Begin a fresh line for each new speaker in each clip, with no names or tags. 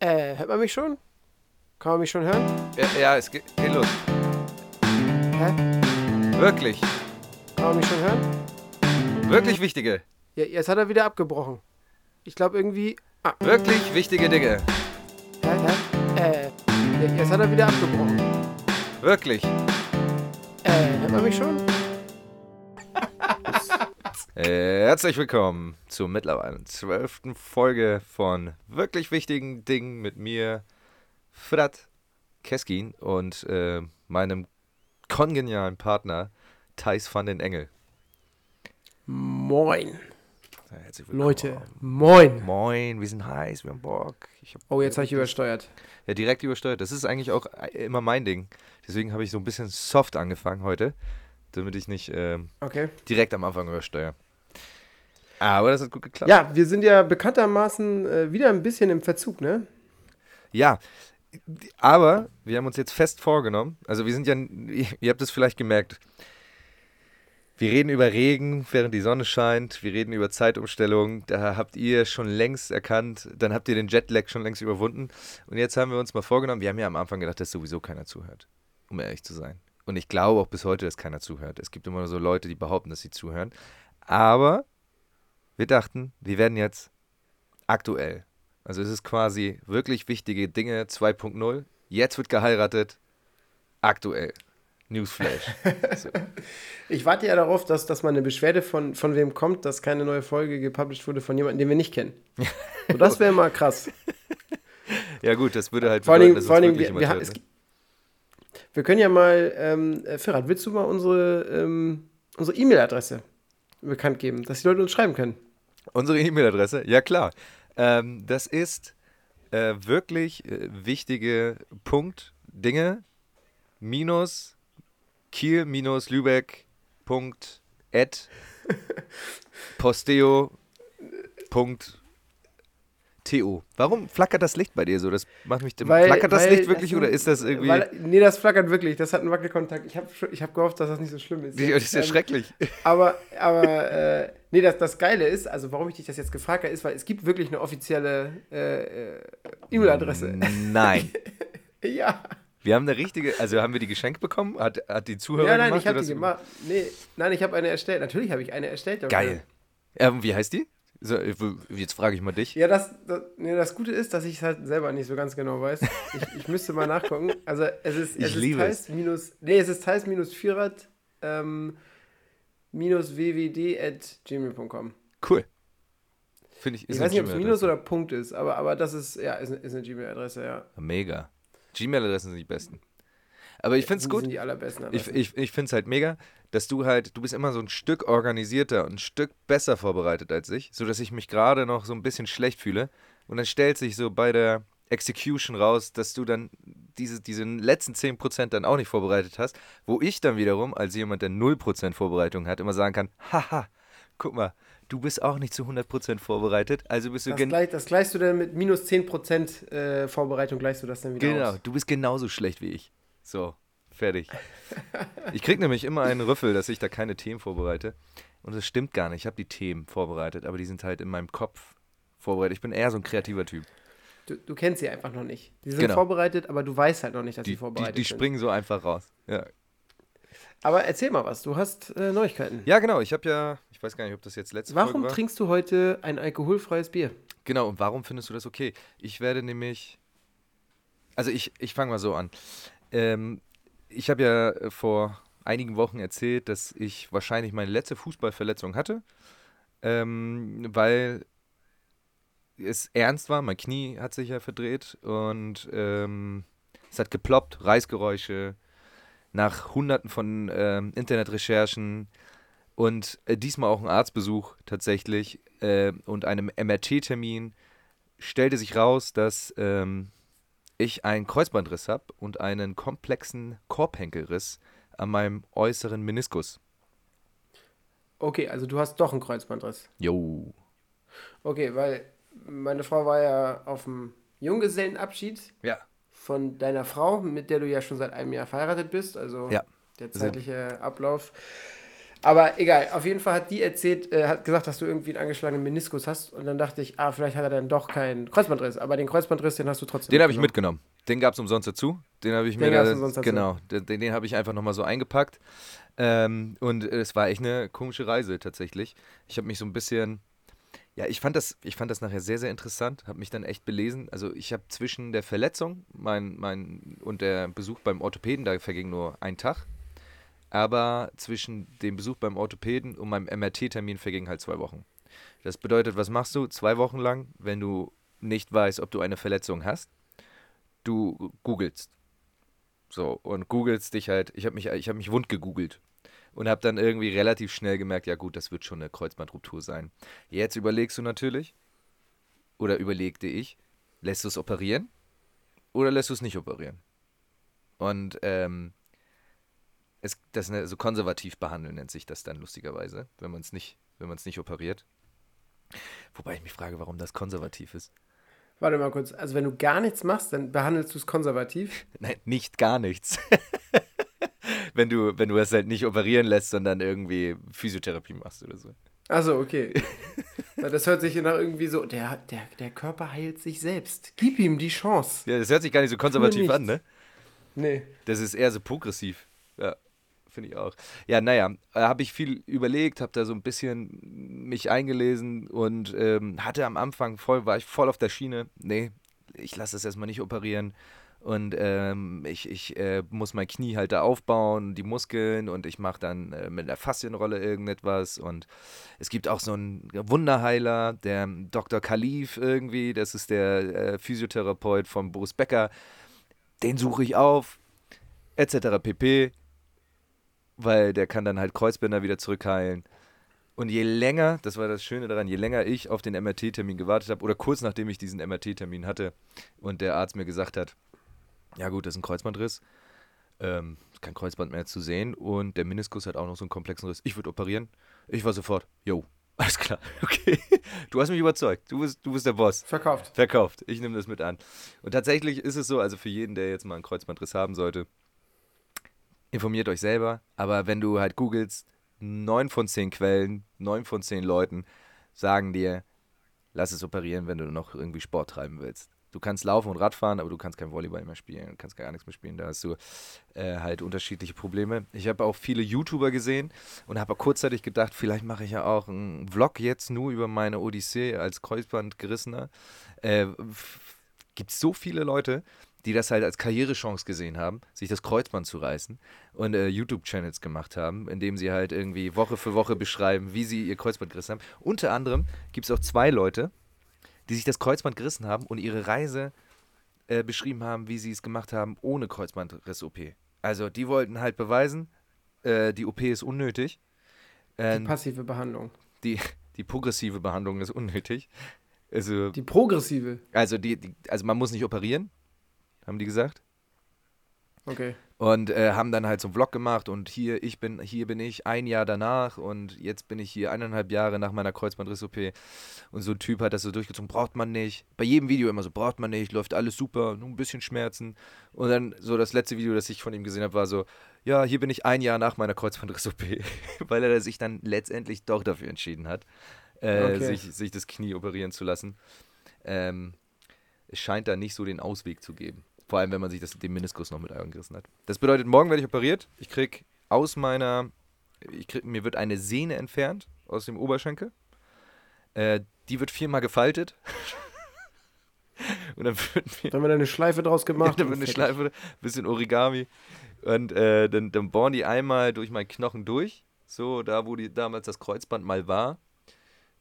Äh, hört man mich schon? Kann man mich schon hören?
Ja, ja es geht, geht los.
Hä?
Wirklich,
Kann man mich schon hören?
wirklich wichtige,
Ja, jetzt hat er wieder abgebrochen. Ich glaube irgendwie. Ah,
wirklich wichtige Dinge.
hä, hä? Äh, ja, jetzt hat er wieder abgebrochen.
Wirklich.
Äh, hört man mich schon?
Äh, Herzlich willkommen zur mittlerweile zwölften Folge von wirklich wichtigen Dingen mit mir, Frat Keskin und äh, meinem kongenialen Partner Thais van den Engel.
Moin.
Herzlich willkommen.
Leute, moin.
Moin, wir sind heiß, wir haben Bock. Hab
Oh, jetzt habe ich übersteuert.
Ja, direkt übersteuert. Das ist eigentlich auch äh, immer mein Ding. Deswegen habe ich so ein bisschen soft angefangen heute, damit ich nicht ähm,
Okay.
direkt am Anfang übersteuere. Aber das hat gut geklappt.
Ja, wir sind ja bekanntermaßen äh, wieder ein bisschen im Verzug, ne?
Ja, aber wir haben uns jetzt fest vorgenommen, also wir sind ja, ihr habt es vielleicht gemerkt, wir reden über Regen, während die Sonne scheint, wir reden über Zeitumstellung, da habt ihr schon längst erkannt, dann habt ihr den Jetlag schon längst überwunden und jetzt haben wir uns mal vorgenommen, wir haben ja am Anfang gedacht, dass sowieso keiner zuhört, um ehrlich zu sein. Und ich glaube auch bis heute, dass keiner zuhört. Es gibt immer nur so Leute, die behaupten, dass sie zuhören. Aber wir dachten, wir werden jetzt aktuell. Also es ist quasi wirklich wichtige Dinge 2.0. Jetzt wird geheiratet. Aktuell. Newsflash. So.
Ich warte ja darauf, dass, dass mal eine Beschwerde von, von wem kommt, dass keine neue Folge gepublished wurde von jemandem, den wir nicht kennen. So, das wäre mal krass.
Ja gut, das würde halt
Vor
dass
vor wir, wir, es,
hört, ne?
wir können ja mal, ähm, äh, Ferhat, willst du mal unsere ähm, unsere E-Mail-Adresse bekannt geben, dass die Leute uns schreiben können?
Unsere E-Mail-Adresse? Ja klar. Ähm, das ist äh, wirklich äh, wichtige Punkt Dinge minus Kiel minus Lübeck Punkt at posteo Punkt to. Warum flackert das Licht bei dir so? Das macht mich. flackert das
weil
Licht wirklich
sind-
oder ist das irgendwie?
Weil, nee, das flackert wirklich. Das hat einen Wackelkontakt. Ich habe ich hab gehofft, dass das nicht so schlimm ist.
das ist ja
Ähm,
schrecklich.
Aber, aber äh, nee, das, das Geile ist, also warum ich dich das jetzt gefragt habe, ist, weil es gibt wirklich eine offizielle äh, äh, E-Mail-Adresse.
Nein.
Ja.
Wir haben eine richtige, also haben wir die geschenkt bekommen? Hat, hat die Zuhörer
Ja, nein,
gemacht?
ich habe
oder
die
das-
gemacht. Nee, nein, ich habe eine erstellt. Natürlich habe ich eine erstellt.
Geil. Ähm, wie heißt die? So, jetzt frage ich mal dich.
Ja, das, das, nee, das Gute ist, dass ich es halt selber nicht so ganz genau weiß. Ich, ich müsste mal nachgucken. Also es ist,
Ich
es ist
liebe es.
Thais minus, nee, es ist Thais minus Vierrad ähm, minus wwd at gmail.com.
Cool. Finde ich,
Ich weiß nicht, ob es Minus oder Punkt ist, aber, aber das ist, ja, ist, eine- ist eine Gmail-Adresse, ja.
Mega. Gmail-Adressen sind die besten. Aber ich finde es gut.
die allerbesten
Ich,
Adressen.
ich, ich finde es halt mega, dass du halt, du bist immer so ein Stück organisierter und ein Stück besser vorbereitet als ich, sodass ich mich gerade noch so ein bisschen schlecht fühle. Und dann stellt sich so bei der Execution raus, dass du dann diese, diese letzten 10% dann auch nicht vorbereitet hast, wo ich dann wiederum, als jemand, der 0% Vorbereitung hat, immer sagen kann, haha, guck mal, du bist auch nicht zu 100% vorbereitet, also bist du
das, gleich, das gleichst du dann mit minus 10% äh, Vorbereitung, gleichst du das dann wieder
Genau,
aus.
du bist genauso schlecht wie ich. So, fertig. ich krieg nämlich immer einen Rüffel, dass ich da keine Themen vorbereite. Und das stimmt gar nicht. Ich habe die Themen vorbereitet, aber die sind halt in meinem Kopf vorbereitet. Ich bin eher so ein kreativer Typ.
Du, du kennst sie einfach noch nicht. Die sind
Genau.
vorbereitet, aber du weißt halt noch nicht, dass
Die,
sie
die,
vorbereitet
die
sind.
springen so einfach raus. Ja,
Aber erzähl mal was, du hast äh, Neuigkeiten.
ja genau. Ich habe ja, ich weiß gar nicht, ob das jetzt letzte
Warum
Folge war.
trinkst du heute ein alkoholfreies Bier?
Genau, und warum findest du das okay? Ich werde nämlich. Also ich, ich fange mal so an. Ähm, ich habe ja äh, vor einigen Wochen erzählt, dass ich wahrscheinlich meine letzte Fußballverletzung hatte, ähm, weil es ernst war. Mein Knie hat sich ja verdreht und ähm, es hat geploppt, Reißgeräusche, nach hunderten von ähm, Internetrecherchen und äh, diesmal auch ein Arztbesuch tatsächlich äh, und einem MRT-Termin stellte sich raus, dass ähm, ich einen Kreuzbandriss habe und einen komplexen Korbhenkelriss an meinem äußeren Meniskus.
Okay, also du hast doch einen Kreuzbandriss.
Jo.
Okay, weil meine Frau war ja auf dem Junggesellenabschied
Ja.
von deiner Frau, mit der du ja schon seit einem Jahr verheiratet bist. Also
Ja.
der zeitliche Ablauf. Aber egal, auf jeden Fall hat die erzählt, äh, hat gesagt, dass du irgendwie einen angeschlagenen Meniskus hast. Und dann dachte ich, ah, vielleicht hat er dann doch keinen Kreuzbandriss. Aber den Kreuzbandriss, den hast du trotzdem
Den habe ich mitgenommen. Den gab es umsonst dazu. Den habe ich
Den
mir
gab's
da,
umsonst dazu.
genau, den, den habe ich einfach nochmal so eingepackt. Ähm, und es war echt eine komische Reise tatsächlich. Ich habe mich so ein bisschen, ja, ich fand das, ich fand das nachher sehr, sehr interessant, habe mich dann echt belesen. Also ich habe zwischen der Verletzung mein, mein, und der Besuch beim Orthopäden, da verging nur ein Tag. Aber zwischen dem Besuch beim Orthopäden und meinem MRT-Termin vergingen halt zwei Wochen. Das bedeutet, was machst du zwei Wochen lang, wenn du nicht weißt, ob du eine Verletzung hast? Du googelst. So, und googelst dich halt, ich habe mich, ich hab mich wund gegoogelt und habe dann irgendwie relativ schnell gemerkt, ja gut, das wird schon eine Kreuzbandruptur sein. Jetzt überlegst du natürlich, oder überlegte ich, lässt du es operieren oder lässt du es nicht operieren? Und ähm, es, das ne, so konservativ behandeln nennt sich das dann lustigerweise, wenn man es nicht, wenn man es nicht operiert. Wobei ich mich frage, warum das konservativ ist.
Warte mal kurz. Also, wenn du gar nichts machst, dann behandelst du es konservativ.
Nein, nicht gar nichts. wenn du, wenn du es halt nicht operieren lässt, sondern irgendwie Physiotherapie machst oder so.
Achso, okay. Das hört sich nach irgendwie so, der, der, der Körper heilt sich selbst. Gib ihm die Chance.
Ja, das hört sich gar nicht so konservativ an, ne?
Nee.
Das ist eher so progressiv. Ja, finde ich auch. Ja, naja, äh, habe ich viel überlegt, habe da so ein bisschen mich eingelesen und ähm, hatte am Anfang voll, war ich voll auf der Schiene. Nee, ich lasse es erstmal nicht operieren. Und ähm, ich, ich äh, muss mein Knie halt da aufbauen, die Muskeln und ich mache dann äh, mit der Faszienrolle irgendetwas. Und es gibt auch so einen Wunderheiler, der Dr. Khalif irgendwie, das ist der äh, Physiotherapeut von Boris Becker. Den suche ich auf, etc. pp. Weil der kann dann halt Kreuzbänder wieder zurückheilen. Und je länger, das war das Schöne daran, je länger ich auf den MRT-Termin gewartet habe, oder kurz nachdem ich diesen MRT-Termin hatte und der Arzt mir gesagt hat, ja gut, das ist ein Kreuzbandriss, ähm, kein Kreuzband mehr zu sehen und der Meniskus hat auch noch so einen komplexen Riss. Ich würde operieren. Ich war sofort, jo, alles klar, okay. Du hast mich überzeugt, du bist, du bist der Boss.
Verkauft.
Verkauft. Ich nehme das mit an. Und tatsächlich ist es so, also für jeden, der jetzt mal einen Kreuzbandriss haben sollte, informiert euch selber. Aber wenn du halt googelst, neun von zehn Quellen, neun von zehn Leuten sagen dir, lass es operieren, wenn du noch irgendwie Sport treiben willst. Du kannst laufen und Radfahren, aber du kannst kein Volleyball mehr spielen, kannst gar nichts mehr spielen. Da hast du äh, halt unterschiedliche Probleme. Ich habe auch viele YouTuber gesehen und habe kurzzeitig gedacht, vielleicht mache ich ja auch einen Vlog jetzt nur über meine Odyssee als Kreuzbandgerissener. Äh, gibt so viele Leute, die das halt als Karrierechance gesehen haben, sich das Kreuzband zu reißen und äh, YouTube-Channels gemacht haben, indem sie halt irgendwie Woche für Woche beschreiben, wie sie ihr Kreuzband gerissen haben. Unter anderem gibt es auch zwei Leute, die sich das Kreuzband gerissen haben und ihre Reise äh, beschrieben haben, wie sie es gemacht haben ohne Kreuzbandriss-OP. Also die wollten halt beweisen, äh, die OP ist unnötig.
Die
Ähm,
passive Behandlung.
die, die progressive Behandlung ist unnötig. Also,
Die progressive.
also, die, die, also man muss nicht operieren, haben die gesagt.
Okay.
Und äh, haben dann halt so einen Vlog gemacht und hier, ich bin, hier bin ich ein Jahr danach und jetzt bin ich hier eineinhalb Jahre nach meiner Kreuzbandriss-OP. Und so ein Typ hat das so durchgezogen, braucht man nicht. Bei jedem Video immer so, braucht man nicht, läuft alles super, nur ein bisschen Schmerzen. Und dann so das letzte Video, das ich von ihm gesehen habe, war so, ja, hier bin ich ein Jahr nach meiner Kreuzbandriss-OP. Weil er sich dann letztendlich doch dafür entschieden hat, äh,
Okay.
sich, sich das Knie operieren zu lassen. Ähm, es scheint da nicht so den Ausweg zu geben. Vor allem, wenn man sich das, den Meniskus noch mit eingerissen hat. Das bedeutet, morgen werde ich operiert. Ich krieg aus meiner, ich krieg, mir wird eine Sehne entfernt aus dem Oberschenkel. Äh, die wird viermal gefaltet. Und dann wird mir
Dann haben wir da eine Schleife draus gemacht.
dann
und
wird eine. Schleife, bisschen Origami. Und äh, dann, dann bohren die einmal durch meinen Knochen durch. So, da wo die, damals das Kreuzband mal war.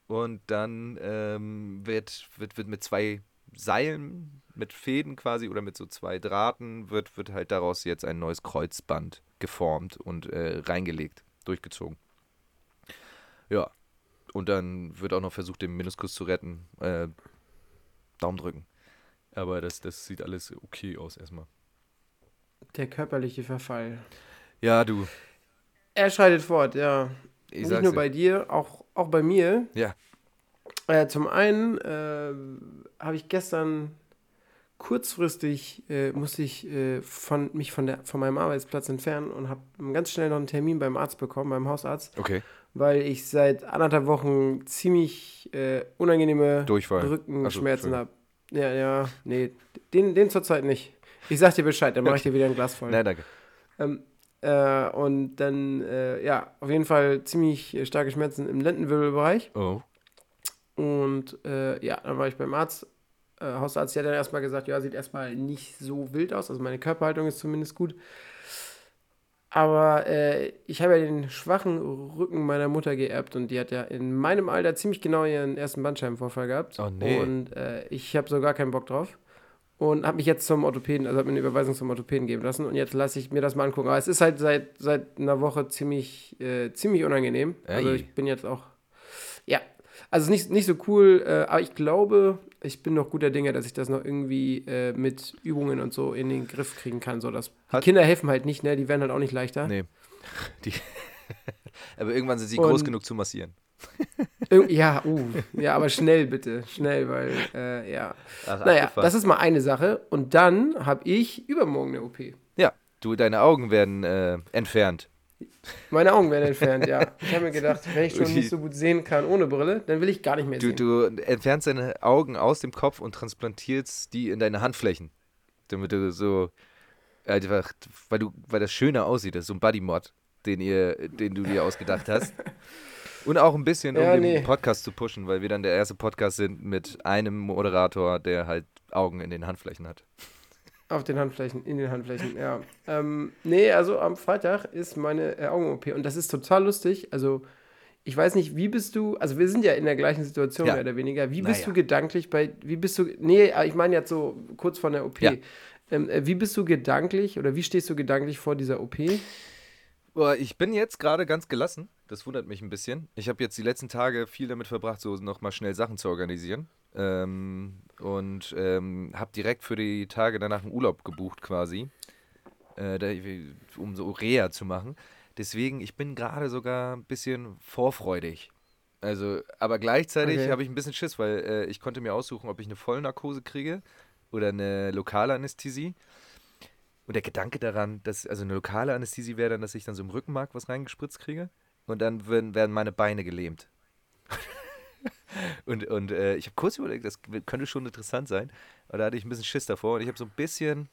Und dann ähm, wird, wird, wird mit zwei Seilen, mit Fäden quasi oder mit so zwei Drahten, wird, wird halt daraus jetzt ein neues Kreuzband geformt und äh, reingelegt, durchgezogen. Ja. Und dann wird auch noch versucht, den Meniskus zu retten. Äh, Daumen drücken. Aber das, das sieht alles okay aus erstmal.
Der körperliche Verfall.
Ja, du.
Er schreitet fort, ja.
Ich
Nicht nur
dir.
bei dir, auch, auch bei mir.
Ja.
Äh, zum einen äh, habe ich gestern kurzfristig äh, musste ich äh, von, mich von, der, von meinem Arbeitsplatz entfernen und habe ganz schnell noch einen Termin beim Arzt bekommen, beim Hausarzt,
Okay.
weil ich seit anderthalb Wochen ziemlich äh, unangenehme
Durchfall.
Rückenschmerzen habe. Ja, ja, nee, den, den zurzeit nicht. Ich sag dir Bescheid, dann mache ich dir wieder ein Glas voll.
Nein, danke.
Ähm, äh, und dann, äh, ja, auf jeden Fall ziemlich äh, starke Schmerzen im Lendenwirbelbereich.
Oh.
Und ja, dann war ich beim Arzt, äh, Hausarzt, der hat dann erstmal gesagt, ja, sieht erstmal nicht so wild aus, also meine Körperhaltung ist zumindest gut. Aber äh, ich habe ja den schwachen Rücken meiner Mutter geerbt und die hat ja in meinem Alter ziemlich genau ihren ersten Bandscheibenvorfall gehabt.
Oh, nee.
Und äh, ich habe so gar keinen Bock drauf. Und habe mich jetzt zum Orthopäden, also habe mir eine Überweisung zum Orthopäden geben lassen und jetzt lasse ich mir das mal angucken. Aber es ist halt seit, seit einer Woche ziemlich, äh, ziemlich unangenehm. Also
Ei.
ich bin jetzt auch, ja, also nicht, nicht so cool, äh, aber ich glaube, ich bin noch guter Dinge, dass ich das noch irgendwie äh, mit Übungen und so in den Griff kriegen kann. So dass
Hat-
Kinder helfen halt nicht, ne? Die werden halt auch nicht leichter.
Nee. Die Aber irgendwann sind sie
Und-
groß genug zu massieren.
Ja, uh, ja, aber schnell bitte, schnell, weil, äh, ja.
Ach,
Naja,
abgefahren.
das ist mal eine Sache. Und dann habe ich übermorgen eine OP.
Ja, du, deine Augen werden äh, entfernt.
Meine Augen werden entfernt, ja. Ich habe mir gedacht, wenn ich schon nicht so gut sehen kann ohne Brille, dann will ich gar nicht mehr
Du,
sehen.
du entfernst deine Augen aus dem Kopf und transplantierst die in deine Handflächen. Damit du so einfach, weil du, weil das schöner aussieht, das ist so ein Buddy-Mod, den ihr, den du dir ausgedacht hast. Und auch ein bisschen, um
Ja,
den
nee.
Podcast zu pushen, weil wir dann der erste Podcast sind mit einem Moderator, der halt Augen in den Handflächen hat.
Auf den Handflächen, in den Handflächen, ja. Ähm, nee, also am Freitag ist meine äh, Augen-OP und das ist total lustig. Also, ich weiß nicht, wie bist du, also wir sind ja in der gleichen Situation
Ja.
mehr oder weniger. Wie bist
Naja.
du gedanklich bei, wie bist du, nee, ich meine jetzt so kurz vor der OP.
Ja.
Ähm, äh, wie bist du gedanklich oder wie stehst du gedanklich vor dieser OP?
Ich bin jetzt gerade ganz gelassen. Das wundert mich ein bisschen. Ich habe jetzt die letzten Tage viel damit verbracht, so nochmal schnell Sachen zu organisieren. Ähm, und ähm, habe direkt für die Tage danach einen Urlaub gebucht quasi, äh, da, um so Reha zu machen. Deswegen, ich bin gerade sogar ein bisschen vorfreudig. Also, aber gleichzeitig
Okay.
habe ich ein bisschen Schiss, weil äh, ich konnte mir aussuchen, ob ich eine Vollnarkose kriege oder eine lokale Anästhesie. Und der Gedanke daran, dass, also eine lokale Anästhesie wäre dann, dass ich dann so im Rückenmark was reingespritzt kriege und dann werden, werden meine Beine gelähmt. und und äh, ich habe kurz überlegt, das könnte schon interessant sein, aber da hatte ich ein bisschen Schiss davor und ich habe so ein bisschen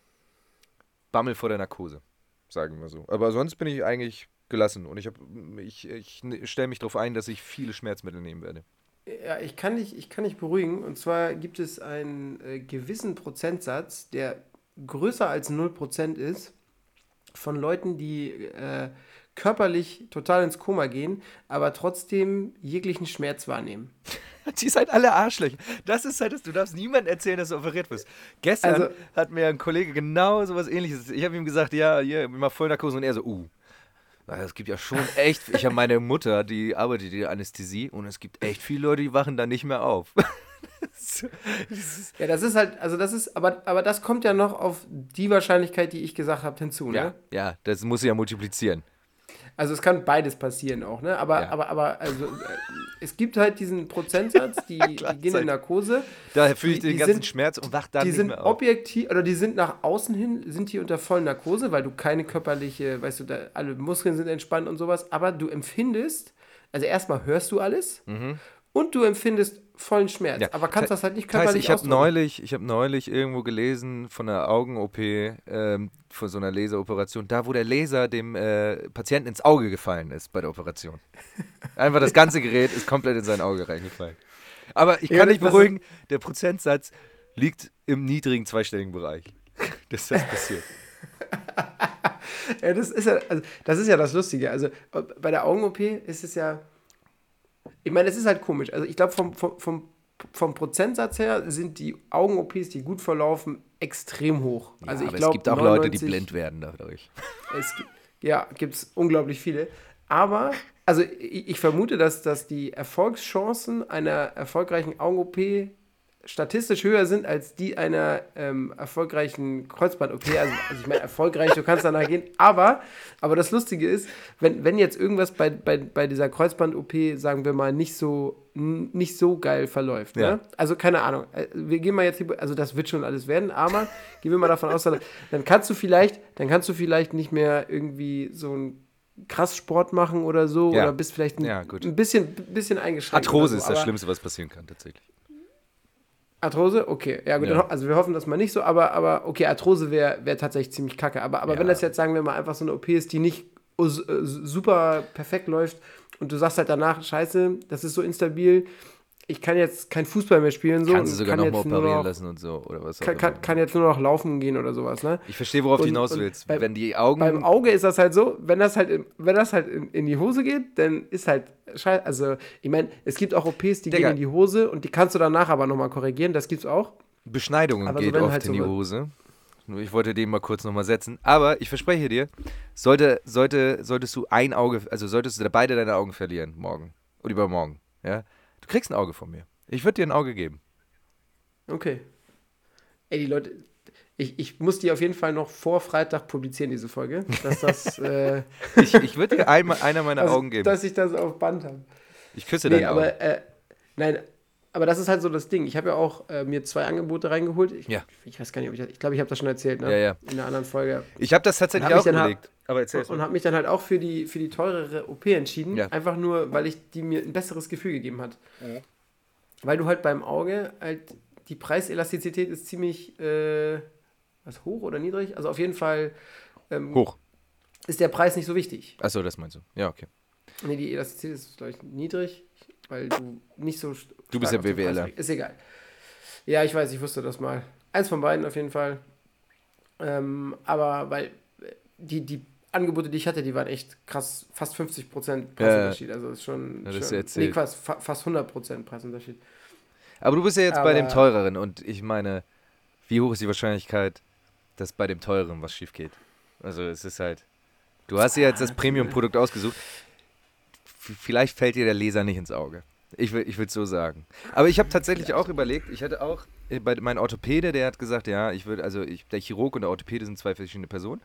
Bammel vor der Narkose, sagen wir so. Aber sonst bin ich eigentlich gelassen und ich, ich, ich stelle mich darauf ein, dass ich viele Schmerzmittel nehmen werde.
Ja, ich kann dich, ich kann dich beruhigen. Und zwar gibt es einen äh, gewissen Prozentsatz, der größer als 0% ist, von Leuten, die äh, körperlich total ins Koma gehen, aber trotzdem jeglichen Schmerz wahrnehmen.
Die seid alle Arschlöcher. Das ist halt, du darfst niemandem erzählen, dass du operiert bist. Gestern
Also-
hat mir ein Kollege genau sowas ähnliches. Ich habe ihm gesagt, ja, hier, mal Vollnarkose und er so, uh. Es gibt ja schon echt, ich habe meine Mutter, die arbeitet in der Anästhesie und es gibt echt viele Leute, die wachen da nicht mehr auf. So,
Ja, das ist halt, also das ist, aber, aber das kommt ja noch auf die Wahrscheinlichkeit, die ich gesagt habe, hinzu, ne?
ja, ja, das muss ich ja multiplizieren.
Also es kann beides passieren auch, ne? Aber,
Ja.
aber, aber, also äh, es gibt halt diesen Prozentsatz, die, die gehen in Narkose.
Daher fühle ich
Die-
den ganzen
sind-
Schmerz und wach dann
die sind objektiv oder die sind nach außen hin, sind die unter vollen Narkose, weil du keine körperliche, weißt du, da, alle Muskeln sind entspannt und sowas, aber du empfindest, also erstmal hörst du alles und du empfindest vollen Schmerz.
Ja.
aber kannst das halt nicht
heißt,
körperlich
ich habe neulich, ich habe neulich irgendwo gelesen von einer Augen-OP, ähm, von so einer Laseroperation, da wo der Laser dem äh, Patienten ins Auge gefallen ist bei der Operation. Einfach das ganze Gerät ist komplett in sein Auge reingefallen. Aber ich
Ja,
kann dich
ist-
beruhigen, der Prozentsatz liegt im niedrigen zweistelligen Bereich. Dass das passiert.
Ja, das ist ja, also, das ist ja das Lustige. Also bei der Augen-OP ist es ja, ich meine, es ist halt komisch. Also ich glaube, vom, vom, vom, vom Prozentsatz her sind die Augen-OPs, die gut verlaufen, extrem hoch. also
ja,
ich
aber
glaube,
es gibt auch Leute, die
99
blind werden dadurch.
Es, gi- ja, gibt es unglaublich viele. Aber, also ich, ich vermute, dass, dass die Erfolgschancen einer erfolgreichen Augen-OP statistisch höher sind als die einer ähm, erfolgreichen Kreuzband-OP. Also, also, ich meine, erfolgreich, du kannst danach gehen. Aber, aber das Lustige ist, wenn, wenn jetzt irgendwas bei, bei, bei dieser Kreuzband-OP, sagen wir mal, nicht so, nicht so geil verläuft. Ja. Ne? Also keine Ahnung. Äh, wir gehen mal jetzt, hier, also das wird schon alles werden, aber gehen wir mal davon aus, dann kannst du vielleicht, dann kannst du vielleicht nicht mehr irgendwie so ein krass Sport machen oder so ja. oder bist vielleicht ein, ja, ein bisschen, bisschen eingeschränkt.
Arthrose
so,
ist das Schlimmste, was passieren kann, tatsächlich.
Arthrose? Okay, ja gut, ja. also wir hoffen das mal nicht so, aber, aber okay, Arthrose wäre wär tatsächlich ziemlich kacke. Aber, aber ja. wenn das jetzt, sagen wir mal, einfach so eine OP ist, die nicht äh, super perfekt läuft und du sagst halt danach, scheiße, das ist so instabil, ich kann jetzt kein Fußball mehr spielen. So,
Kannst du sogar nochmal operieren noch, lassen und so, oder was
kann, kann, kann, jetzt nur noch laufen gehen oder sowas, ne?
Ich verstehe, worauf und, du hinaus willst.
Bei,
wenn die Augen...
Beim Auge ist das halt so, wenn das halt, wenn das halt in, in die Hose geht, dann ist halt scheiße. Also, ich meine, es gibt auch OPs, die Digga. gehen in die Hose und die kannst du danach aber nochmal korrigieren, das gibt's auch.
Beschneidungen aber geht so, oft halt in die Hose. Nur ich wollte den mal kurz nochmal setzen. Aber ich verspreche dir, sollte, sollte, solltest du ein Auge, also solltest du beide deine Augen verlieren morgen oder übermorgen, ja, du kriegst ein Auge von mir. Ich würde dir ein Auge geben.
Okay. Ey, die Leute, ich, ich muss die auf jeden Fall noch vor Freitag publizieren, diese Folge. Dass das, äh,
ich ich würde dir einmal einer meiner
dass,
Augen geben.
Dass ich das auf Band habe.
Ich küsse nee, deine
aber,
Augen.
Äh, nein, aber das ist halt so das Ding. Ich habe ja auch äh, mir zwei Angebote reingeholt. Ich,
ja.
ich weiß gar nicht, ob ich das, ich glaube, ich habe das schon erzählt, ne?
Ja, ja.
In einer anderen Folge.
Ich habe das tatsächlich auch überlegt.
Aber erzähl Und, und habe mich dann halt auch für die, für die teurere OP entschieden. Ja. Einfach nur, weil ich die mir ein besseres Gefühl gegeben hat. Ja. Weil du halt beim Auge halt die Preiselastizität ist ziemlich äh, was hoch oder niedrig? Also auf jeden Fall
ähm, hoch.
Ist der Preis nicht so wichtig.
Achso, das meinst du. Ja, okay.
Nee, die Elastizität ist, glaube ich, niedrig, weil du nicht so.
Du bist ja BWLer.
Ist egal. Ja, ich weiß, ich wusste das mal. Eins von beiden auf jeden Fall. Ähm, aber weil die, die Angebote, die ich hatte, die waren echt krass, fast 50% Preisunterschied. Ja, also ist schon,
ja, das
schon
nee,
fast, fast 100% Preisunterschied.
Aber du bist ja jetzt Aber bei dem teureren und ich meine, wie hoch ist die Wahrscheinlichkeit, dass bei dem teureren was schief geht? Also es ist halt, du hast dir jetzt das Premium-Produkt ausgesucht. Vielleicht fällt dir der Leser nicht ins Auge. Ich will es so sagen. Aber ich habe tatsächlich auch überlegt, ich hatte auch, äh, bei meinem Orthopäde, der hat gesagt, ja, ich würde, also ich, der Chirurg und der Orthopäde sind zwei verschiedene Personen.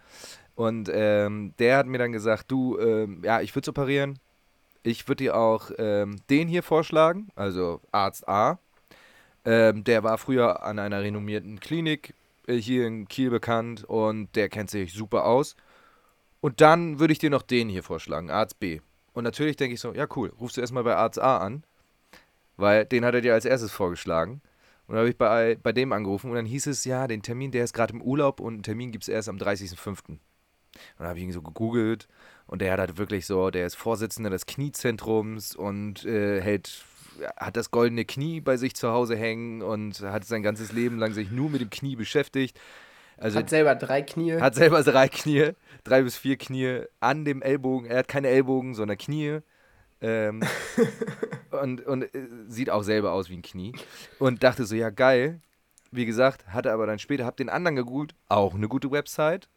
Und ähm, der hat mir dann gesagt, du, ähm, ja, ich würde es operieren. Ich würde dir auch ähm, den hier vorschlagen, also Arzt A. Ähm, der war früher an einer renommierten Klinik äh, hier in Kiel bekannt und der kennt sich super aus. Und dann würde ich dir noch den hier vorschlagen, Arzt B. Und natürlich denke ich so, ja cool, rufst du erstmal bei Arzt A an, weil den hat er dir als erstes vorgeschlagen. Und dann habe ich bei, bei dem angerufen und dann hieß es, ja, den Termin, der ist gerade im Urlaub und einen Termin gibt es erst am 30.05. Und dann habe ich ihn so gegoogelt und der hat halt wirklich so, der ist Vorsitzender des Kniezentrums und äh, hält hat das goldene Knie bei sich zu Hause hängen und hat sein ganzes Leben lang sich nur mit dem Knie beschäftigt.
Also hat selber drei Knie.
Hat selber drei Knie, drei bis vier Knie an dem Ellbogen. Er hat keine Ellbogen, sondern Knie. Ähm, und und äh, sieht auch selber aus wie ein Knie. Und dachte so, ja geil. Wie gesagt, hatte aber dann später, hab den anderen gegoogelt, auch eine gute Website.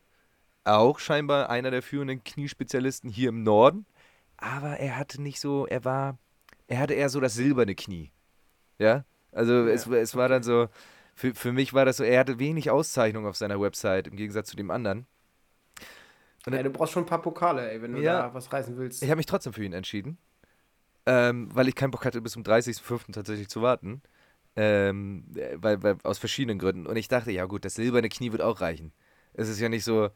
Auch scheinbar einer der führenden Kniespezialisten hier im Norden. Aber er hatte nicht so, er war, er hatte eher so das silberne Knie. Ja? Also ja, es, es war dann so, für, für mich war das so, er hatte wenig Auszeichnung auf seiner Website im Gegensatz zu dem anderen.
Und ja, du brauchst schon ein paar Pokale, ey, wenn du ja, da was reißen willst.
Ich habe mich trotzdem für ihn entschieden, ähm, weil ich keinen Bock hatte, bis zum 30.05. tatsächlich zu warten. Ähm, weil, weil, aus verschiedenen Gründen. Und ich dachte, ja gut, das silberne Knie wird auch reichen. Es ist ja nicht so,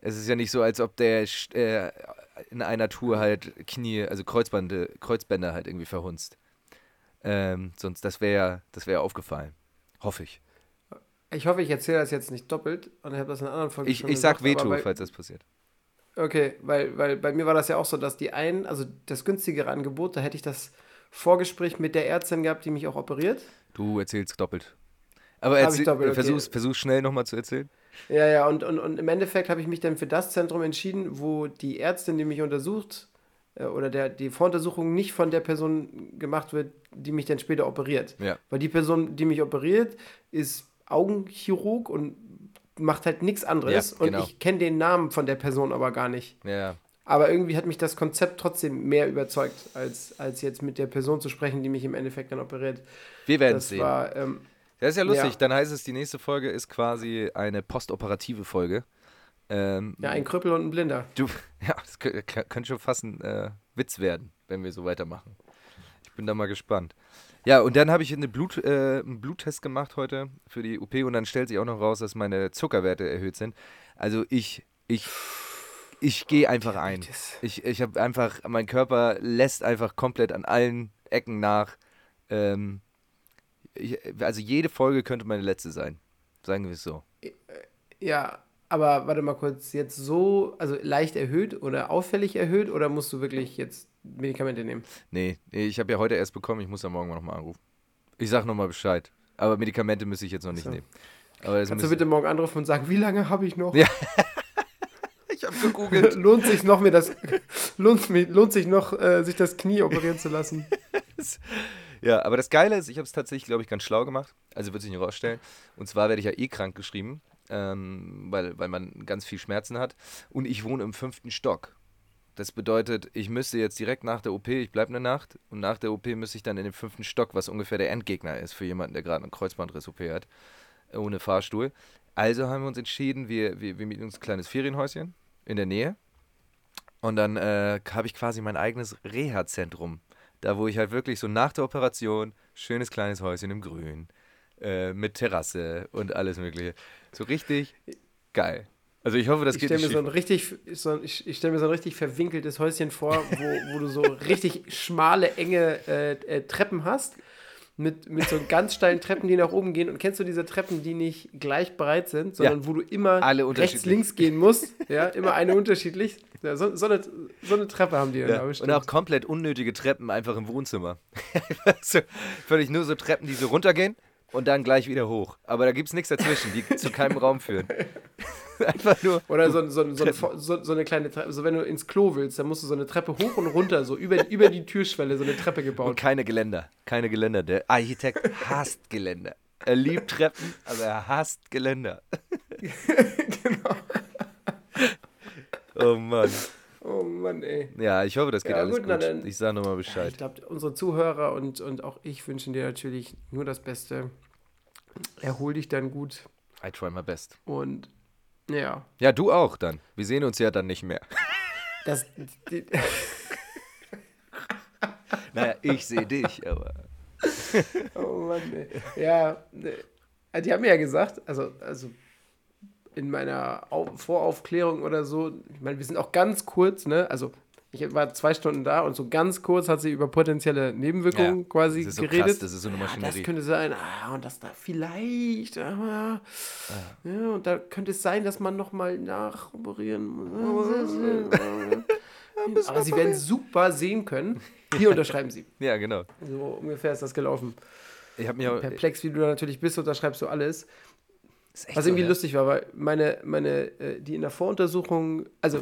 es ist ja nicht so, als ob der äh, in einer Tour halt Knie, also Kreuzbande, Kreuzbänder halt irgendwie verhunzt. Ähm, sonst, das wäre das wär aufgefallen. Hoffe ich.
Ich hoffe, ich erzähle das jetzt nicht doppelt und ich habe das in einer anderen Folge
Ich, ich sag Veto, bei, falls das passiert.
Okay, weil, weil bei mir war das ja auch so, dass die einen, also das günstigere Angebot, da hätte ich das Vorgespräch mit der Ärztin gehabt, die mich auch operiert.
Du erzählst doppelt. Aber erzähl, doppelt, okay. versuch's, versuch's schnell nochmal zu erzählen.
Ja, ja, und, und, und im Endeffekt habe ich mich dann für das Zentrum entschieden, wo die Ärztin, die mich untersucht, oder der, die Voruntersuchung nicht von der Person gemacht wird, die mich dann später operiert.
Ja.
Weil die Person, die mich operiert, ist Augenchirurg und macht halt nichts anderes. Ja, genau. Und ich kenne den Namen von der Person aber gar nicht.
Ja.
Aber irgendwie hat mich das Konzept trotzdem mehr überzeugt, als, als jetzt mit der Person zu sprechen, die mich im Endeffekt dann operiert.
Wir werden es sehen.
War, ähm,
Ja, ist ja lustig. Dann heißt es, die nächste Folge ist quasi eine postoperative Folge. Ähm,
Ja, ein Krüppel und ein Blinder.
Du, ja, das könnte schon fast ein äh, Witz werden, wenn wir so weitermachen. Ich bin da mal gespannt. Ja, und dann habe ich eine Blut, äh, einen Bluttest gemacht heute für die OP und dann stellt sich auch noch raus, dass meine Zuckerwerte erhöht sind. Also ich, ich, ich gehe einfach ein. Ich, ich habe einfach, mein Körper lässt einfach komplett an allen Ecken nach. Ähm, ich, also jede Folge könnte meine letzte sein. Sagen wir es so.
Ja, aber warte mal kurz, jetzt so, also leicht erhöht oder auffällig erhöht oder musst du wirklich jetzt Medikamente nehmen?
Nee, nee, ich habe ja heute erst bekommen, ich muss ja morgen nochmal anrufen. Ich sag nochmal Bescheid. Aber Medikamente müsste ich jetzt noch nicht
So.
nehmen. Aber
Kannst du bitte morgen anrufen und sagen, wie lange habe ich noch?
Ja. Ich habe gegoogelt.
lohnt sich noch mir das lohnt, lohnt sich noch äh, sich das Knie operieren zu lassen?
Ja, aber das Geile ist, ich habe es tatsächlich, glaube ich, ganz schlau gemacht. Also wird sich nicht rausstellen. Und zwar werde ich ja eh krank geschrieben, ähm, weil, weil man ganz viel Schmerzen hat. Und ich wohne im fünften Stock. Das bedeutet, ich müsste jetzt direkt nach der OP, ich bleibe eine Nacht, und nach der OP müsste ich dann in den fünften Stock, was ungefähr der Endgegner ist für jemanden, der gerade einen Kreuzbandriss-OP hat, ohne Fahrstuhl. Also haben wir uns entschieden, wir, wir, wir mieten uns ein kleines Ferienhäuschen in der Nähe. Und dann äh, habe ich quasi mein eigenes Reha-Zentrum. Da, wo ich halt wirklich so nach der Operation, schönes kleines Häuschen im Grün, äh, mit Terrasse und alles Mögliche. So richtig geil. Also ich hoffe, das
Ich
geht
stelle mir
nicht
so ein richtig, so ein, ich, ich stell mir so ein richtig verwinkeltes Häuschen vor, wo, wo du so richtig schmale, enge äh, äh, Treppen hast. Mit, mit so ganz steilen Treppen, die nach oben gehen. Und kennst du diese Treppen, die nicht gleich breit sind, sondern wo du immer rechts, links gehen musst? Ja, immer eine unterschiedlich. Ja, so, so, eine, so eine Treppe haben die
Ja.
aber
Und auch komplett unnötige Treppen einfach im Wohnzimmer. so, völlig nur so Treppen, die so runtergehen und dann gleich wieder hoch. Aber da gibt es nichts dazwischen, die zu keinem Raum führen. einfach nur.
Oder so, so, so, eine, so, eine kleine Treppe. So, wenn du ins Klo willst, dann musst du so eine Treppe hoch und runter, so über, über die Türschwelle, so eine Treppe
Und
gebaut.
keine Geländer. Keine Geländer. Der Architekt hasst Geländer. Er liebt Treppen, aber er hasst Geländer.
genau.
Oh Mann.
Oh Mann, ey.
Ja, ich hoffe, das geht
Ja,
alles
gut,
gut.
dann-
Ich sage nochmal
Ja,
Bescheid.
ich glaube, unsere Zuhörer und, und auch ich wünschen dir natürlich nur das Beste. Erhol dich dann gut
I try my best.
und ja,
Ja, du auch dann. Wir sehen uns ja dann nicht mehr.
das, die,
Naja, ich sehe dich, aber.
oh Mann, ey. ja, die haben mir ja gesagt, also, also in meiner Au Voraufklärung oder so, ich meine, wir sind auch ganz kurz, ne, also ich war zwei Stunden da und so ganz kurz hat sie über potenzielle Nebenwirkungen
Ja,
quasi
Das ist so
geredet.
krass, das ist so eine
Ah, das
Maschinerie.
könnte sein, ah, und das da vielleicht, aber, ja, und da könnte es sein, dass man nochmal nachoperieren muss. aber sie werden super sehen können. Hier unterschreiben sie.
Ja, genau.
So ungefähr ist das gelaufen.
Ich habe mir auch.
Perplex, wie du da natürlich bist, unterschreibst du alles. Was
so,
irgendwie
ne?
lustig war, weil meine, meine, äh, die in der Voruntersuchung, also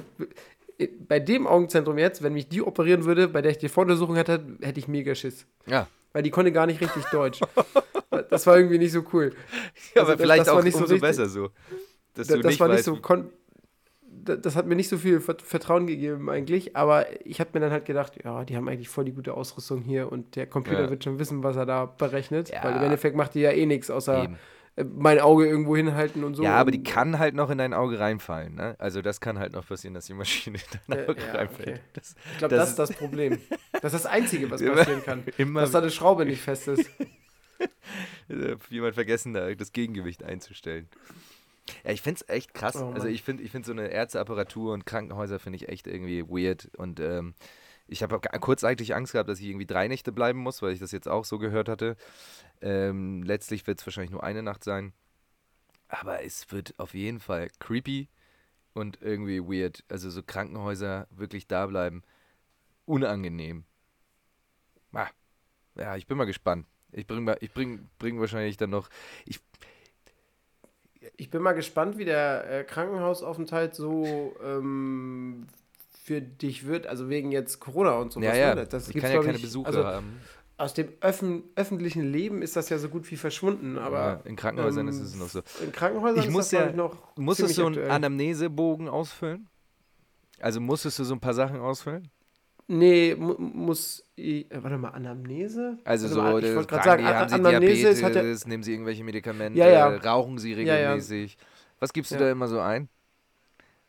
äh, bei dem Augenzentrum jetzt, wenn mich die operieren würde, bei der ich die Voruntersuchung hatte, hätte ich mega Schiss.
Ja,
Weil die konnte gar nicht richtig Deutsch. Das war irgendwie nicht so cool.
ja
Also
aber
das-
vielleicht
das
auch
nicht so richtig.
besser so. Dass
Da-
du
das
nicht
war nicht
weißt,
so das hat mir nicht so viel Vert- Vertrauen gegeben eigentlich, aber ich habe mir dann halt gedacht, ja, die haben eigentlich voll die gute Ausrüstung hier und der Computer
Ja.
wird schon wissen, was er da berechnet,
Ja.
weil im Endeffekt macht die ja eh nichts, außer
Eben.
Äh, mein Auge irgendwo hinhalten und so.
Ja, aber die kann halt noch in dein Auge reinfallen, ne? Also das kann halt noch passieren, dass die Maschine in dein
Ja,
Auge
ja,
reinfällt.
okay.
Das,
Ich glaube,
das
das, ist das Problem. Das ist das Einzige, was passieren kann.
immer
Dass da eine Schraube nicht fest ist.
äh, jemand vergessen, da das Gegengewicht einzustellen. Ja, ich finde es echt krass.
Oh
also ich finde ich find so eine Ärzteapparatur und Krankenhäuser finde ich echt irgendwie weird. Und ähm, ich habe kurz eigentlich Angst gehabt, dass ich irgendwie drei Nächte bleiben muss, weil ich das jetzt auch so gehört hatte. Ähm, letztlich wird es wahrscheinlich nur eine Nacht sein. Aber es wird auf jeden Fall creepy und irgendwie weird. Also so Krankenhäuser wirklich da bleiben. Unangenehm. Ah, ja, ich bin mal gespannt. Ich bringe ich bring, bring wahrscheinlich dann noch. Ich,
Ich bin mal gespannt, wie der äh, Krankenhausaufenthalt so ähm, für dich wird. Also wegen jetzt Corona und sowas.
ja, ja,
ne? Das
ich kann ja keine Besuche
also
haben.
Aus dem öffn öffentlichen Leben ist das ja so gut wie verschwunden. Aber
ja, in Krankenhäusern
ähm,
ist es noch so.
in Krankenhäusern
Ich muss
das,
ja-
ich, noch
Musstest
ziemlich
du einen
aktuell.
Anamnesebogen ausfüllen? Also musstest du so ein paar Sachen ausfüllen?
Nee, mu muss. Äh, warte mal, Anamnese?
Also
warte
so,
ich
äh,
wollte gerade sagen,
haben Sie
Anamnese
Diabetes,
hat ja,
nehmen Sie irgendwelche Medikamente,
Ja, ja.
rauchen Sie regelmäßig. Was gibst du da immer so ein?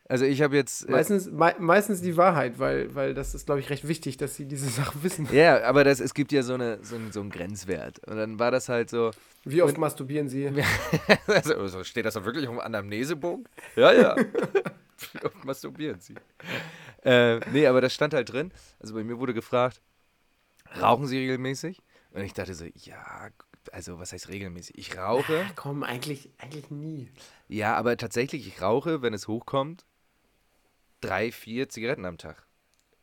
Also ich habe jetzt... Äh,
meistens, mei meistens die Wahrheit, weil, weil das ist, glaube ich, recht wichtig, dass sie diese Sachen wissen.
ja, aber das, es gibt ja so, eine, so, einen, so einen Grenzwert. Und dann war das halt so...
Wie oft masturbieren sie?
also, also steht das doch wirklich auf dem Anamnesebogen? Ja, ja. Wie oft masturbieren Sie? Äh, nee, aber das stand halt drin. Also bei mir wurde gefragt, rauchen Sie regelmäßig? Und ich dachte so, ja, also was heißt regelmäßig? Ich rauche,
Komm, eigentlich, eigentlich nie.
ja, aber tatsächlich, ich rauche, wenn es hochkommt, drei, vier Zigaretten am Tag.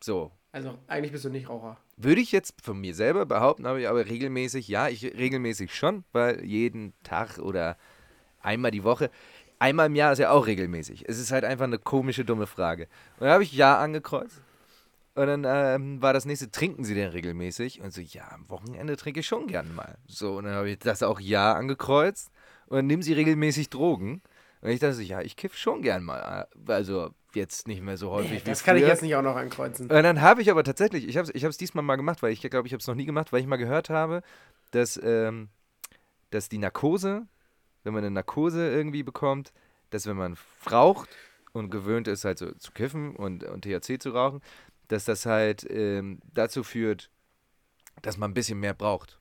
So.
Also, eigentlich bist du nicht Raucher.
Würde ich jetzt von mir selber behaupten, aber, aber regelmäßig, ja, ich regelmäßig schon, weil jeden Tag oder einmal die Woche, einmal im Jahr ist ja auch regelmäßig. Es ist halt einfach eine komische, dumme Frage. Und dann habe ich Ja angekreuzt. Und dann ähm, war das nächste, trinken Sie denn regelmäßig? Und so, ja, am Wochenende trinke ich schon gern mal. So, und dann habe ich das auch Ja angekreuzt. Und dann nehmen Sie regelmäßig Drogen? Und ich dachte so, ja, ich kiff schon gern mal. Also jetzt nicht mehr so häufig
Nee, das kann ich
früher.
jetzt nicht auch noch ankreuzen.
Und dann habe ich aber tatsächlich, ich habe es ich hab's diesmal mal gemacht, weil ich glaube, ich habe es noch nie gemacht, weil ich mal gehört habe, dass, ähm, dass die Narkose, wenn man eine Narkose irgendwie bekommt, dass wenn man raucht und gewöhnt ist, halt so zu kiffen und, und THC zu rauchen, dass das halt ähm, dazu führt, dass man ein bisschen mehr braucht.